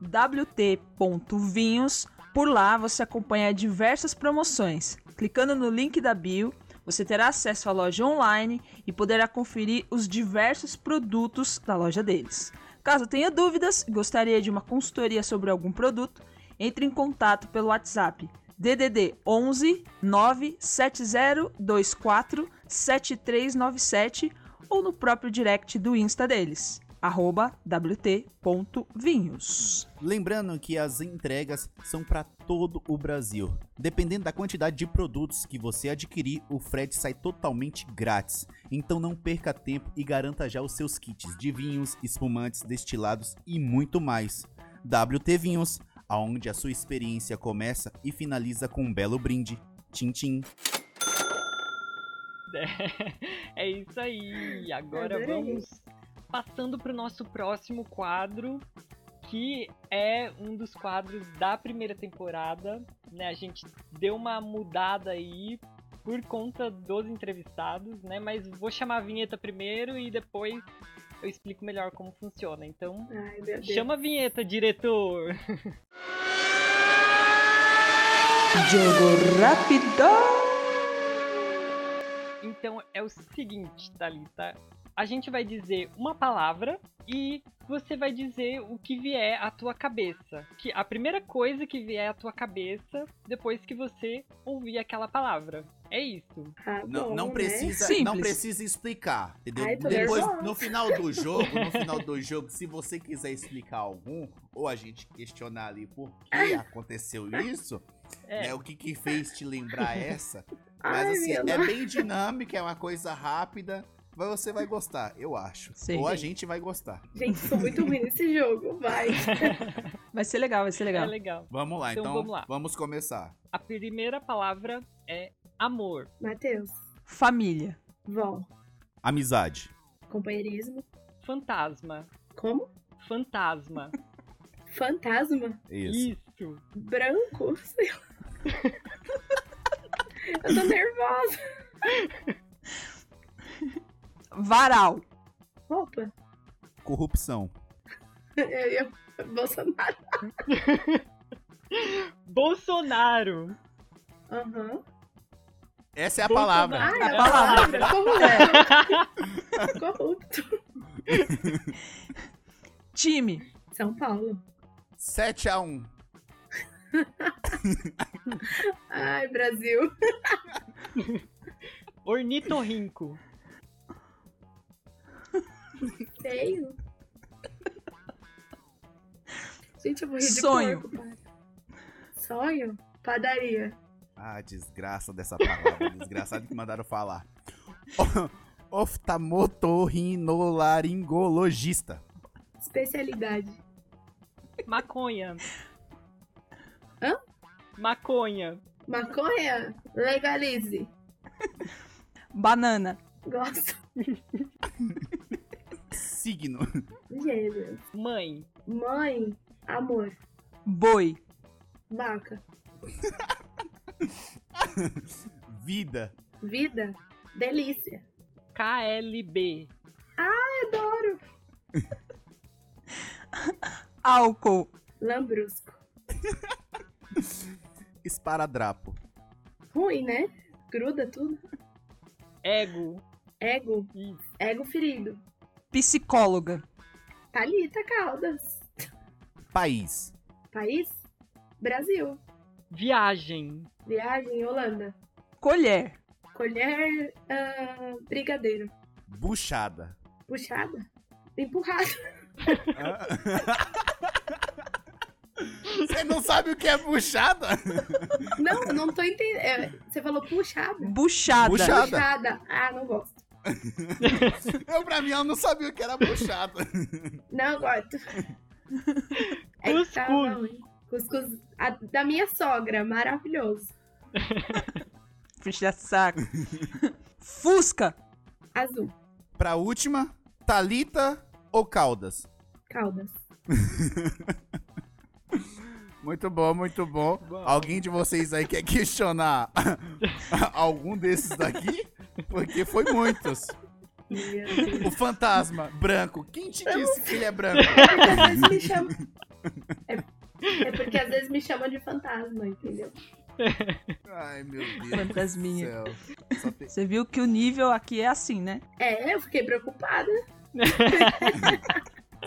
wt.vinhos. Por lá você acompanha diversas promoções. Clicando no link da bio, você terá acesso à loja online e poderá conferir os diversos produtos da loja deles. Caso tenha dúvidas e gostaria de uma consultoria sobre algum produto, entre em contato pelo WhatsApp DDD 11 97024 7397 ou no próprio direct do Insta deles, arroba wt.vinhos. Lembrando que as entregas são para todo o Brasil. Dependendo da quantidade de produtos que você adquirir, o frete sai totalmente grátis. Então não perca tempo e garanta já os seus kits de vinhos, espumantes, destilados e muito mais. WT Vinhos, aonde a sua experiência começa e finaliza com um belo brinde. Tchim tchim. <laughs> É isso aí. Agora vamos passando pro nosso próximo quadro, que é um dos quadros da primeira temporada. Né? A gente deu uma mudada aí por conta dos entrevistados, né? Mas vou chamar a vinheta primeiro e depois eu explico melhor como funciona. Então, Ai, chama a vinheta, diretor. Jogo rápido! Então é o seguinte, Thalita. A gente vai dizer uma palavra e você vai dizer o que vier à tua cabeça. Que a primeira coisa que vier à tua cabeça depois que você ouvir aquela palavra. É isso. Ah, Não, bom, não né? precisa, Simples. não precisa explicar, entendeu? Ai, Depois, nervosa. no final do jogo, no final do jogo, se você quiser explicar algum, ou a gente questionar ali por que aconteceu isso, É. né, o que que fez te lembrar essa, mas Ai, assim, é bem dinâmica, é uma coisa rápida, você vai gostar, eu acho. Sei. Ou a gente vai gostar. Gente, sou muito ruim nesse jogo, vai. <laughs> Vai ser legal, vai ser legal. É legal. Vamos lá, Então, então, vamos lá. vamos começar. A primeira palavra é amor. Matheus, Família. vó, Amizade. companheirismo. Fantasma. Como? Fantasma. Fantasma? Isso. Isso. Branco? Sei lá. <laughs> Eu tô nervosa. <laughs> Varal. Opa, Corrupção. <laughs> eu ia. Bolsonaro. <laughs> Bolsonaro. Aham. Essa é a Bolsonaro. palavra. Ah, é É a palavra. Corrupto. <laughs> Corrupto. Time. São Paulo. 7 a 1 Ai, Brasil. Ornitorrinco. Feio. Gente, eu vou rir de Sonho. porco. Sonho? Padaria. Ah, desgraça dessa palavra. Desgraçado que mandaram falar. Oftalmotorrinolaringologista. Especialidade. Maconha. Hã? Maconha. Maconha? Legalize. Banana. Gosto. <laughs> Signo. Gêmeos. Mãe. Mãe. Amor. Boi. Vaca. <laughs> Vida. Vida. Delícia. KLB. Adoro. <laughs> Álcool. Lambrusco. <laughs> Esparadrapo. Ruim, né? Gruda tudo. Ego. Ego. Ego ferido. Psicóloga. Thalita Caldas. País. País? Brasil. Viagem. Viagem, Holanda. Colher. Colher, ah, brigadeiro. Buchada. Puxada. Empurrada. Você não sabe o que é buchada? Não, não tô entendendo. É, você falou puxada? Buchada. Buchada. Puxada. Ah, não gosto. <laughs> Eu, pra mim, eu não sabia o que era buchada. Não gosto. <laughs> É que tava Cuscuz. ruim. Cuscuz a- da minha sogra, maravilhoso. <laughs> Puxa saco. Fusca. Azul. Pra última, Talita ou Caldas? Caldas. Muito bom, muito bom. Alguém de vocês aí quer questionar algum desses daqui? Porque foi muitos. <laughs> O fantasma, branco. Quem te disse que ele é branco? Porque às vezes me chamam. É, é porque às vezes me chamam de fantasma, entendeu? Ai, meu Deus Fantasminha. do céu. Só tem- Você viu que o nível aqui é assim, né? É, eu fiquei preocupada,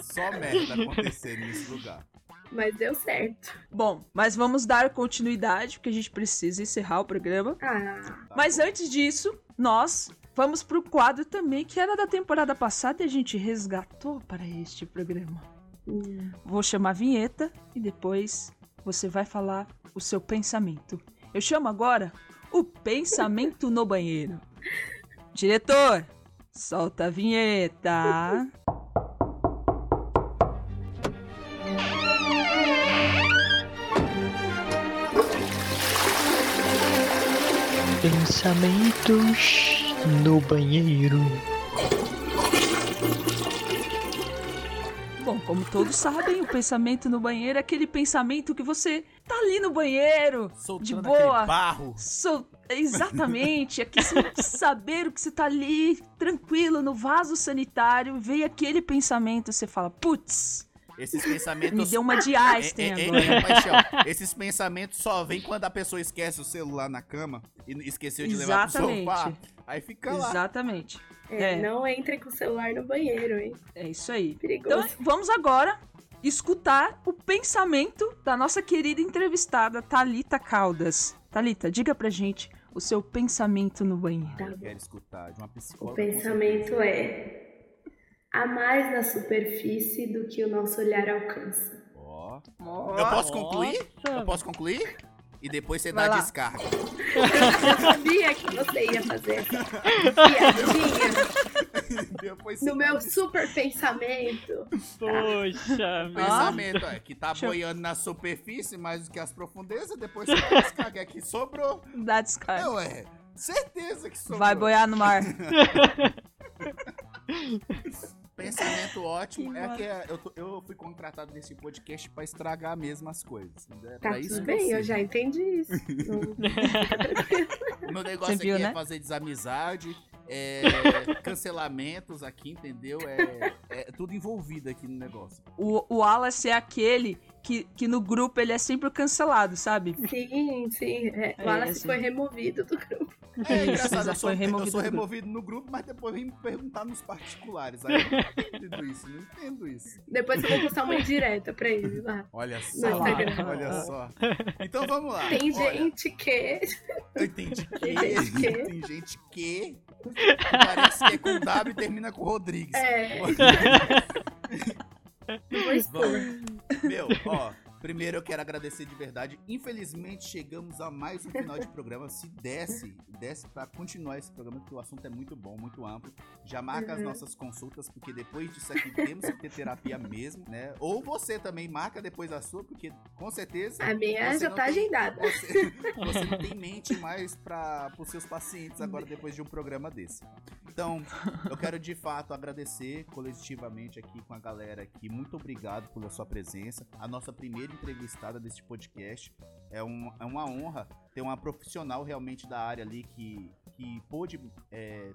Só merda acontecendo nesse lugar. Mas deu certo. Bom, mas vamos dar continuidade, porque a gente precisa encerrar o programa. Ah, Mas antes disso, nós vamos pro quadro também, que era da temporada passada e a gente resgatou para este programa. hum, Vou chamar a vinheta e depois você vai falar o seu pensamento. Eu chamo agora o pensamento no banheiro. <laughs> Diretor, solta a vinheta. Pensamentos no banheiro. Bom, como todos sabem, o pensamento no banheiro é aquele pensamento que você tá ali no banheiro, Soltando de boa. barro. So- Exatamente, aqui sem saber que você tá ali, tranquilo, no vaso sanitário, veio aquele pensamento, você fala, putz, Esses <laughs> pensamentos. me deu uma de É, Einstein <laughs> é, é, agora. é, paixão. <laughs> Esses pensamentos só vêm quando a pessoa esquece o celular na cama e esqueceu de levar pro Exatamente. sofá. Aí fica lá. Exatamente. é, É. não entre com o celular no banheiro, hein? É isso aí. Perigoso. Então, vamos agora escutar o pensamento da nossa querida entrevistada, Talita Caldas. Talita, diga pra gente o seu pensamento no banheiro. Tá Eu quero escutar de uma O psicóloga. pensamento é: há mais na superfície do que o nosso olhar alcança. Ó. Eu posso concluir? Eu Nossa. posso concluir? E depois você Vai dá a lá. descarga. Eu sabia que você ia fazer piadinha. Depois No meu super pensamento. Poxa, meu. pensamento é que tá Deixa eu- boiando na superfície mais do que as profundezas, depois você vai descarga é que sobrou. Dá descarga. Não é? Certeza que sobrou. Vai boiar no mar. <laughs> Pensamento ótimo. Que É que eu, tô- eu fui contratado nesse podcast pra estragar mesmo as coisas. É Tá tudo eu bem, eu sirvo. já entendi isso. <laughs> <laughs> Não- Meu negócio Você viu, aqui é né? fazer desamizade, é, <laughs> cancelamentos aqui, entendeu? É, é tudo envolvido aqui no negócio. O, o Wallace é aquele que, que no grupo ele é sempre cancelado, sabe? Sim, sim. É, É, o Wallace assim. foi removido do grupo. É Isso, engraçado, eu sou, foi removido eu sou removido no grupo, mas depois vem me perguntar nos particulares. Aí eu não entendo isso, não entendo isso. Depois eu vou postar uma indireta pra ele lá. Olha só, olha só. Então vamos lá. Tem Olha, gente que. Eu entendi que. Tem gente que- Tem gente que. Parece que é com W e termina com Rodrigues. É. Não vou expor. Vamos. Meu, ó. Primeiro eu quero agradecer de verdade. Infelizmente chegamos a mais um final de programa. Se desse, desse pra continuar esse programa, porque o assunto é muito bom, muito amplo. Já marca as Uhum. nossas consultas, porque depois disso aqui temos que ter terapia mesmo, né? Ou você também marca depois a sua, porque com certeza A minha já tá tem- agendada. você, você não tem mente mais para os seus pacientes agora depois de um programa desse. Então, eu quero de fato agradecer coletivamente aqui com a galera aqui. Muito obrigado pela sua presença. A nossa primeira entrevistada desse podcast. É, um, é uma honra ter uma profissional realmente da área ali que, que pôde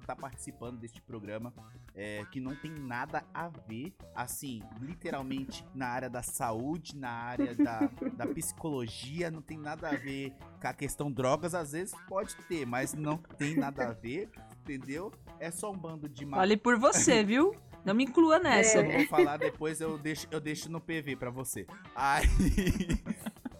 estar participando deste programa. é, que não tem nada a ver, assim, literalmente na área da saúde, na área da, da psicologia, não tem nada a ver com a questão drogas, às vezes pode ter, mas não tem nada a ver, entendeu? É só um bando de Fale por você, <laughs> viu? Não me inclua nessa. eu vou falar depois, eu deixo, eu deixo no PV pra você. Aí.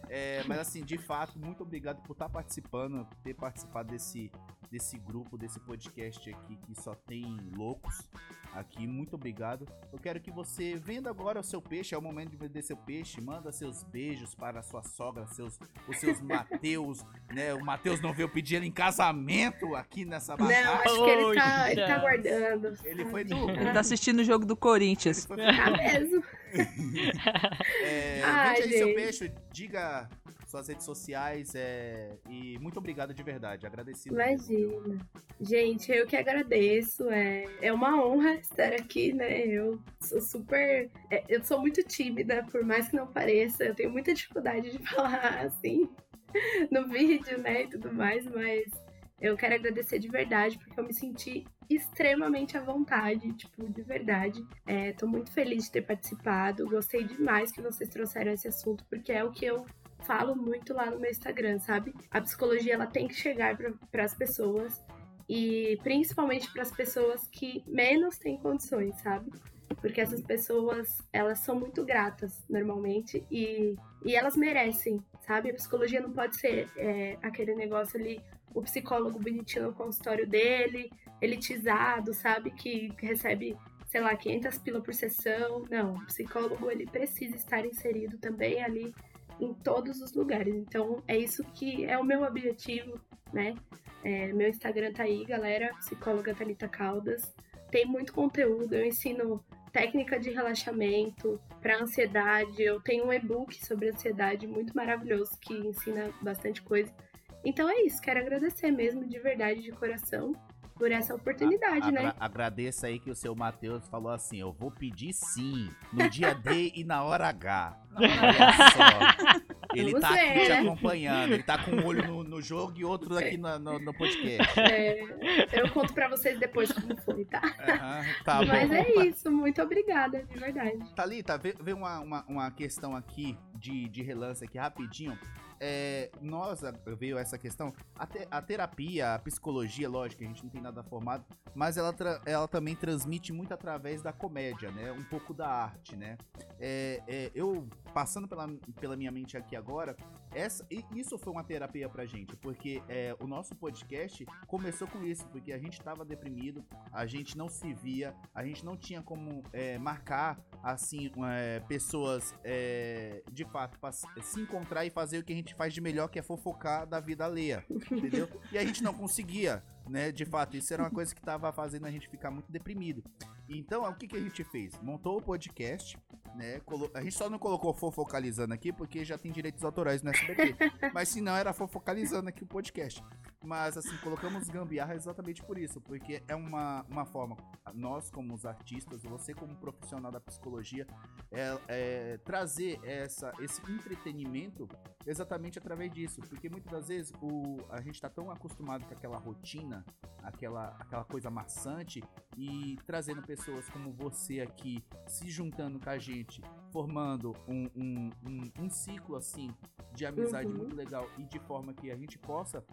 É, mas assim, de fato, muito obrigado por estar participando, por ter participado desse, desse grupo, desse podcast aqui que só tem loucos aqui. Muito obrigado. Eu quero que você venda agora o seu peixe, é o momento de vender seu peixe. Manda seus beijos para a sua sogra, seus, os seus Mateus, <laughs> né? O Mateus não veio pedir ele em casamento aqui nessa Não, bagagem. acho que ele tá, ele tá Poxa. aguardando. Ele foi do. Ele tá assistindo o jogo do Corinthians. Tá mesmo. <laughs> É, Ai, vende aí seu gente. peixe, diga suas redes sociais é, e muito obrigado de verdade, agradecido. mesmo. Imagina. Gente, eu que agradeço. É, é uma honra estar aqui, né? Eu sou super. é, eu sou muito tímida, por mais que não pareça. Eu tenho muita dificuldade de <laughs> falar assim no vídeo, né? E tudo mais, mas eu quero agradecer de verdade, porque eu me senti extremamente à vontade, tipo, de verdade. É, tô muito feliz de ter participado. Gostei demais que vocês trouxeram esse assunto, porque é o que eu falo muito lá no meu Instagram, sabe? A psicologia ela tem que chegar para as pessoas e principalmente para as pessoas que menos têm condições, sabe? Porque essas pessoas, elas são muito gratas normalmente e, e elas merecem, sabe? A psicologia não pode ser é, aquele negócio ali, o psicólogo bonitinho no consultório dele, elitizado, sabe? Que recebe, sei lá, 500 pila por sessão. Não, o psicólogo ele precisa estar inserido também ali em todos os lugares. Então é isso que é o meu objetivo, né? É, meu Instagram tá aí, galera, psicóloga Thalita Caldas. Tem muito conteúdo, eu ensino técnica de relaxamento para ansiedade. Eu tenho um e-book sobre ansiedade muito maravilhoso que ensina bastante coisa. Então é isso, quero agradecer mesmo de verdade, de coração, por essa oportunidade, né? Agra- Agradeça aí que o seu Matheus falou assim: eu vou pedir sim, no dia D e na hora H. Olha só. <laughs> Ele Vamos tá aqui ver, te né? <laughs> acompanhando, ele tá com um olho no, no jogo e outro aqui no, no- no podcast. É, eu conto pra vocês depois como foi, tá? Aham, tá bom. Mas é isso, muito obrigada, de verdade. Thalita, vê, vê uma, uma, uma questão aqui de, de relance aqui rapidinho. É, nós, veio essa questão, a, te- a terapia, a psicologia, lógico, a gente não tem nada formado, mas ela, tra- ela também transmite muito através da comédia, né? Um pouco da arte, né? É, é, eu, passando pela, pela minha mente aqui agora, essa, isso foi uma terapia pra gente, porque é, o nosso podcast começou com isso, porque a gente tava deprimido, a gente não se via, a gente não tinha como é, marcar, assim, é, pessoas de fato pra se encontrar e fazer o que a gente faz de melhor, que é fofocar da vida alheia, entendeu? <laughs> E a gente não conseguia. né? De fato, isso era uma coisa que tava fazendo a gente ficar muito deprimido. Então, o que, que a gente fez? Montou o podcast, né? A gente só não colocou fofocalizando aqui porque já tem direitos autorais no SBT. <laughs> Mas se não, era fofocalizando aqui o podcast. Mas assim, colocamos gambiarra exatamente por isso, porque é uma, uma forma, nós como os artistas, você como profissional da psicologia, é, é trazer essa, esse entretenimento exatamente através disso. Porque muitas das vezes o, a gente tá tão acostumado com aquela rotina, aquela, aquela coisa maçante, e trazendo pessoas como você aqui, se juntando com a gente, formando um, um, um, um ciclo assim de amizade Uhum. muito legal e de forma que a gente possa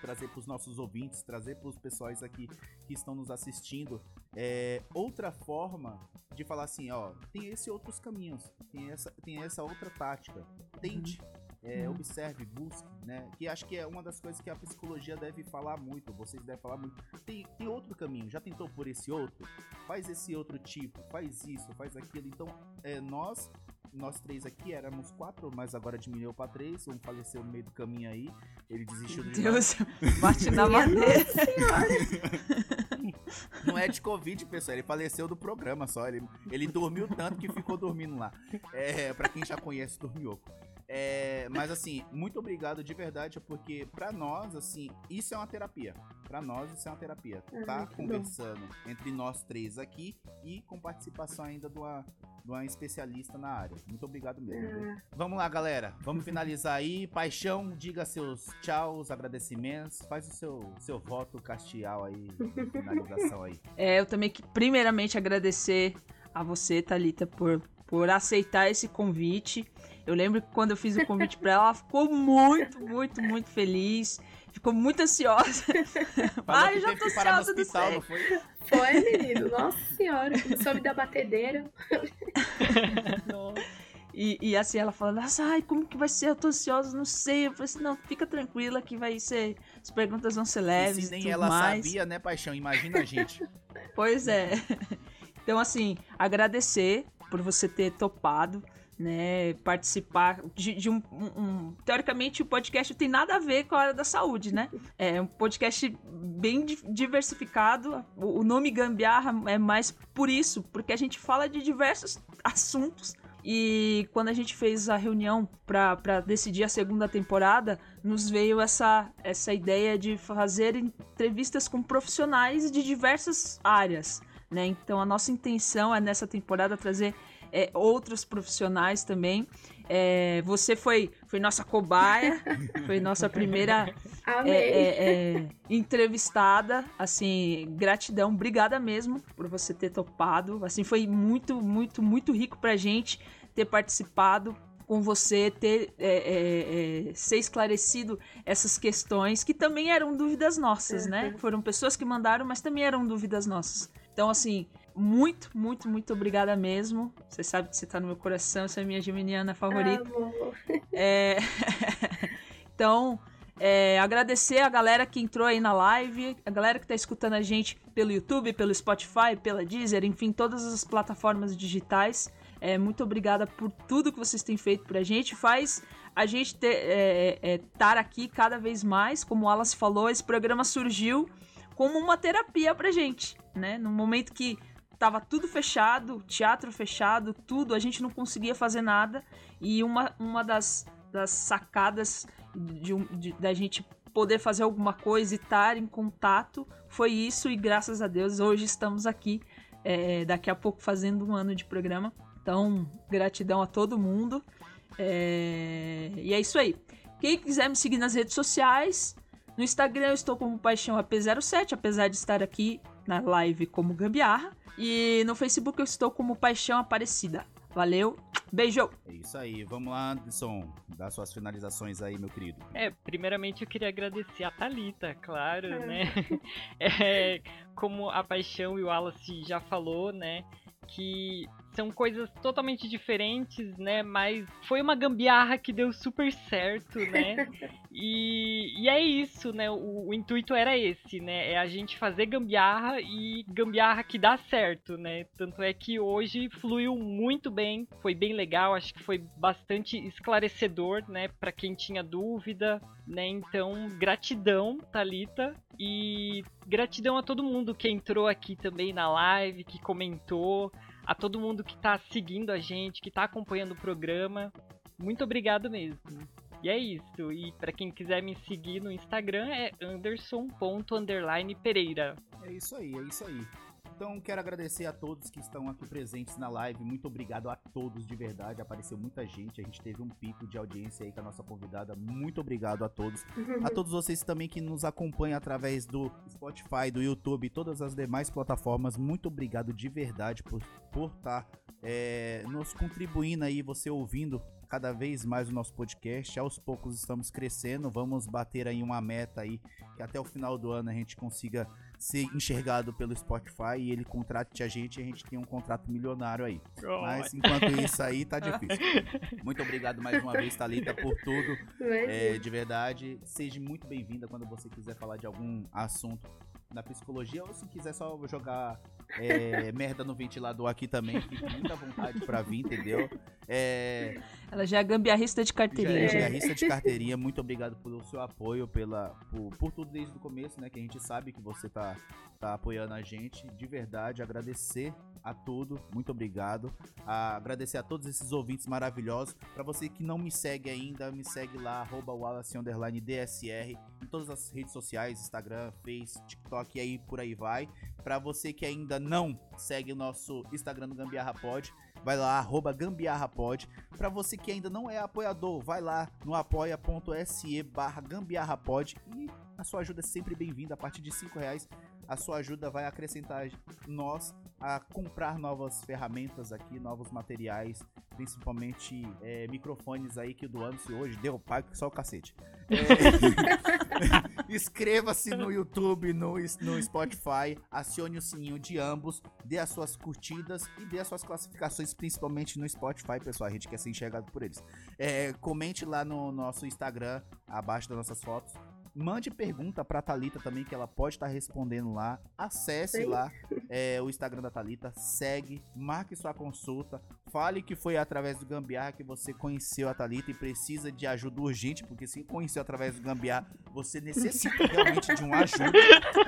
trazer para os nossos ouvintes, trazer para os pessoais aqui que estão nos assistindo, é, outra forma de falar assim, ó, tem esses outros caminhos, tem essa, tem essa outra tática, tente, é, Uhum. observe, busque, né? Que acho que é uma das coisas que a psicologia deve falar muito, vocês devem falar muito. Tem, tem outro caminho, já tentou por esse outro? Faz esse outro tipo, faz isso, faz aquilo. Então, é, nós nós três aqui éramos quatro, mas agora diminuiu pra três. Um faleceu no meio do caminho aí. Ele desistiu de nós. Deus, <laughs> bate na madeira. <laughs> Não é de Covid, pessoal. Ele faleceu do programa só. Ele, ele dormiu tanto que ficou dormindo lá. É, pra quem já conhece o Dormioco. É, mas assim, muito obrigado de verdade, porque pra nós, assim, isso é uma terapia. Pra nós, isso é uma terapia. Ah, Tá bom. conversando entre nós três aqui e com participação ainda de uma, de uma especialista na área. Muito obrigado mesmo. Ah, Vamos lá, galera. Vamos finalizar aí. Paixão, diga seus tchauz, agradecimentos. Faz o seu, seu voto castial aí, finalização aí. <laughs> É, eu também que primeiramente agradecer a você, Thalita, por, por aceitar esse convite. Eu lembro que quando eu fiz o convite pra ela, ela ficou muito, muito, muito feliz. Ficou muito ansiosa. Ai, que já tô ansiosa do hospital, não foi? foi, menino. Nossa senhora. Começou a me dar batedeira. E, e assim, ela falando, "Nossa, ai, como que vai ser? Eu tô ansiosa, não sei. Eu falei assim, não, fica tranquila que vai ser. As perguntas vão ser E leves. se nem e tudo ela mais. sabia, né, Paixão? Imagina a gente. Pois é. Então, assim, agradecer por você ter topado, né, participar de, de um, um- Teoricamente, o podcast tem nada a ver com a área da saúde, né? É um podcast bem di- diversificado. O, o nome Gambiarra é mais por isso, porque a gente fala de diversos assuntos. E quando a gente fez a reunião para decidir a segunda temporada, nos veio essa, essa ideia de fazer entrevistas com profissionais de diversas áreas. Né? Então a nossa intenção é nessa temporada trazer é, outros profissionais também. É, você foi, foi nossa cobaia, <laughs> foi nossa primeira é, é, é, entrevistada, assim, gratidão, obrigada mesmo por você ter topado, assim, foi muito, muito, muito rico pra gente ter participado com você, ter é, é, é, ser esclarecido essas questões que também eram dúvidas nossas, né? Foram pessoas que mandaram, mas também eram dúvidas nossas. Então, assim, muito, muito, muito obrigada mesmo. Você sabe que você tá no meu coração, você é minha geminiana favorita. É, <laughs> então, é, agradecer a galera que entrou aí na live, a galera que tá escutando a gente pelo YouTube, pelo Spotify, pela Deezer, enfim, todas as plataformas digitais. É, muito obrigada por tudo que vocês têm feito pra gente. Faz a gente ter, é, é, estar aqui cada vez mais. Como o Wallace falou, esse programa surgiu como uma terapia pra gente, né? No momento que tava tudo fechado, teatro fechado, tudo, a gente não conseguia fazer nada. E uma, uma das, das sacadas de, de- da gente poder fazer alguma coisa e estar em contato foi isso. E graças a Deus, hoje estamos aqui, é, daqui a pouco fazendo um ano de programa. Então, gratidão a todo mundo. É, e é isso aí. Quem quiser me seguir nas redes sociais, no Instagram eu estou como Paixão AP07, apesar de estar aqui na live como Gambiarra. E no Facebook eu estou como Paixão Aparecida. Valeu, beijo! É isso aí. Vamos lá, Anderson. Dá suas finalizações aí, meu querido. É, primeiramente eu queria agradecer a Thalita, claro, É. né? <laughs> É, como a Paixão e o Wallace já falou, né? Que são coisas totalmente diferentes, né? Mas foi uma gambiarra que deu super certo, né? <laughs> e, e é isso, né? O, o, intuito era esse, né? É a gente fazer gambiarra e gambiarra que dá certo, né? Tanto é que hoje fluiu muito bem, foi bem legal, acho que foi bastante esclarecedor, né? Para quem tinha dúvida, né? Então, gratidão, Talita, e gratidão a todo mundo que entrou aqui também na live, que comentou, a todo mundo que tá seguindo a gente, que tá acompanhando o programa. Muito obrigado mesmo. E é isso. E para quem quiser me seguir no Instagram é anderson.pereira. É isso aí, é isso aí. Então, quero agradecer a todos que estão aqui presentes na live. Muito obrigado a todos de verdade. Apareceu muita gente. A gente teve um pico de audiência aí com a nossa convidada. Muito obrigado a todos. A <laughs> todos vocês também que nos acompanham através do Spotify, do YouTube e todas as demais plataformas. Muito obrigado de verdade por por estar tá, é, nos contribuindo aí, você ouvindo cada vez mais o nosso podcast. Aos poucos estamos crescendo. Vamos bater aí uma meta aí que até o final do ano a gente consiga ser enxergado pelo Spotify e ele contrate a gente e a gente tem um contrato milionário aí. Oh. Mas enquanto isso aí tá difícil. Muito obrigado mais uma vez, Thalita, por tudo. É, de verdade. Seja muito bem-vinda quando você quiser falar de algum assunto da psicologia ou se quiser só jogar é, merda no ventilador aqui também, fique muita vontade pra vir, entendeu? É, Ela já é gambiarrista de carteirinha. Já é gambiarrista de carteirinha, muito obrigado pelo seu apoio, pela, por, por tudo desde o começo, né? Que a gente sabe que você tá, tá apoiando a gente, de verdade, agradecer a tudo, muito obrigado. A agradecer a todos esses ouvintes maravilhosos. Para você que não me segue ainda, me segue lá, arroba DSR, em todas as redes sociais, Instagram, Face, TikTok e aí por aí vai. Para você que ainda não segue o nosso Instagram do Gambiarra Pod, vai lá, arroba gambiarrapod. Para você que ainda não é apoiador, vai lá no apoia.se barra gambiarrapod e a sua ajuda é sempre bem-vinda. A partir de 5 reais, a sua ajuda vai acrescentar nós a comprar novas ferramentas aqui, novos materiais, principalmente é, microfones aí que o do se hoje deu pago só o cacete. É... <laughs> Inscreva-se no YouTube, no, no Spotify, acione o sininho de ambos, dê as suas curtidas e dê as suas classificações, principalmente no Spotify, pessoal. A gente quer ser enxergado por eles. É, comente lá no nosso Instagram, abaixo das nossas fotos Mande pergunta pra Talita também, que ela pode estar tá respondendo lá. Acesse Sim. lá é, o Instagram da Talita, segue, marque sua consulta, fale que foi através do Gambiarra que você conheceu a Talita e precisa de ajuda urgente, porque se conheceu através do Gambiarra, você necessita realmente de uma ajuda,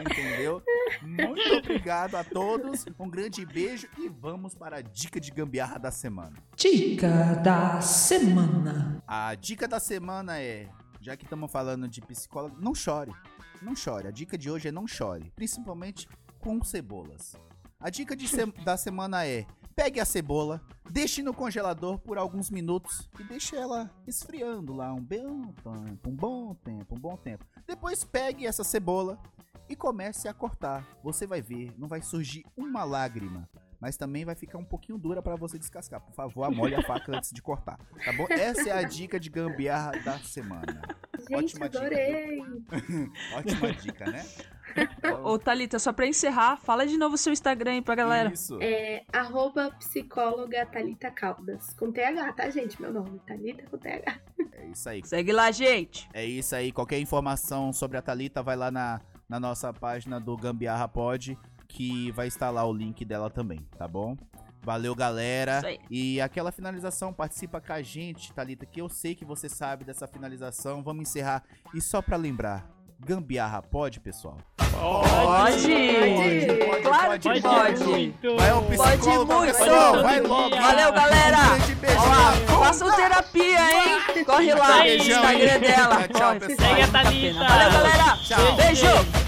entendeu? Muito obrigado a todos, um grande beijo e vamos para a dica de Gambiarra da semana. Dica da semana. A dica da semana é já que estamos falando de psicólogo, não chore. Não chore. A dica de hoje é não chore, principalmente com cebolas. A dica se <laughs> da semana é: pegue a cebola, deixe no congelador por alguns minutos e deixe ela esfriando lá um bom tempo, um bom tempo, um bom tempo. Depois pegue essa cebola e comece a cortar. Você vai ver, não vai surgir uma lágrima mas também vai ficar um pouquinho dura para você descascar. Por favor, amole a faca antes de cortar, tá bom? Essa é a dica de gambiarra da semana. Gente, Ótima adorei! Dica, <laughs> Ótima dica, né? Ô, Thalita, só pra encerrar, fala de novo o seu Instagram aí pra galera. Isso. É arroba psicóloga Thalita Caldas. Com TH, tá, gente? Meu nome, Thalita com TH. É isso aí. Segue lá, gente. É isso aí. Qualquer informação sobre a Thalita, vai lá na, na nossa página do Gambiarra Pod que vai estar lá o link dela também, tá bom? Valeu, galera. E aquela finalização, participa com a gente, Thalita, que eu sei que você sabe dessa finalização. Vamos encerrar. E só para lembrar, gambiarra pode, pessoal? Pode! Pode! Claro que pode! Vai ao psicólogo, pode pessoal! Vai logo! Valeu, galera! Um façam terapia, hein? Corre lá no Instagram dela! Tchau, pessoal! Valeu, galera! Beijo!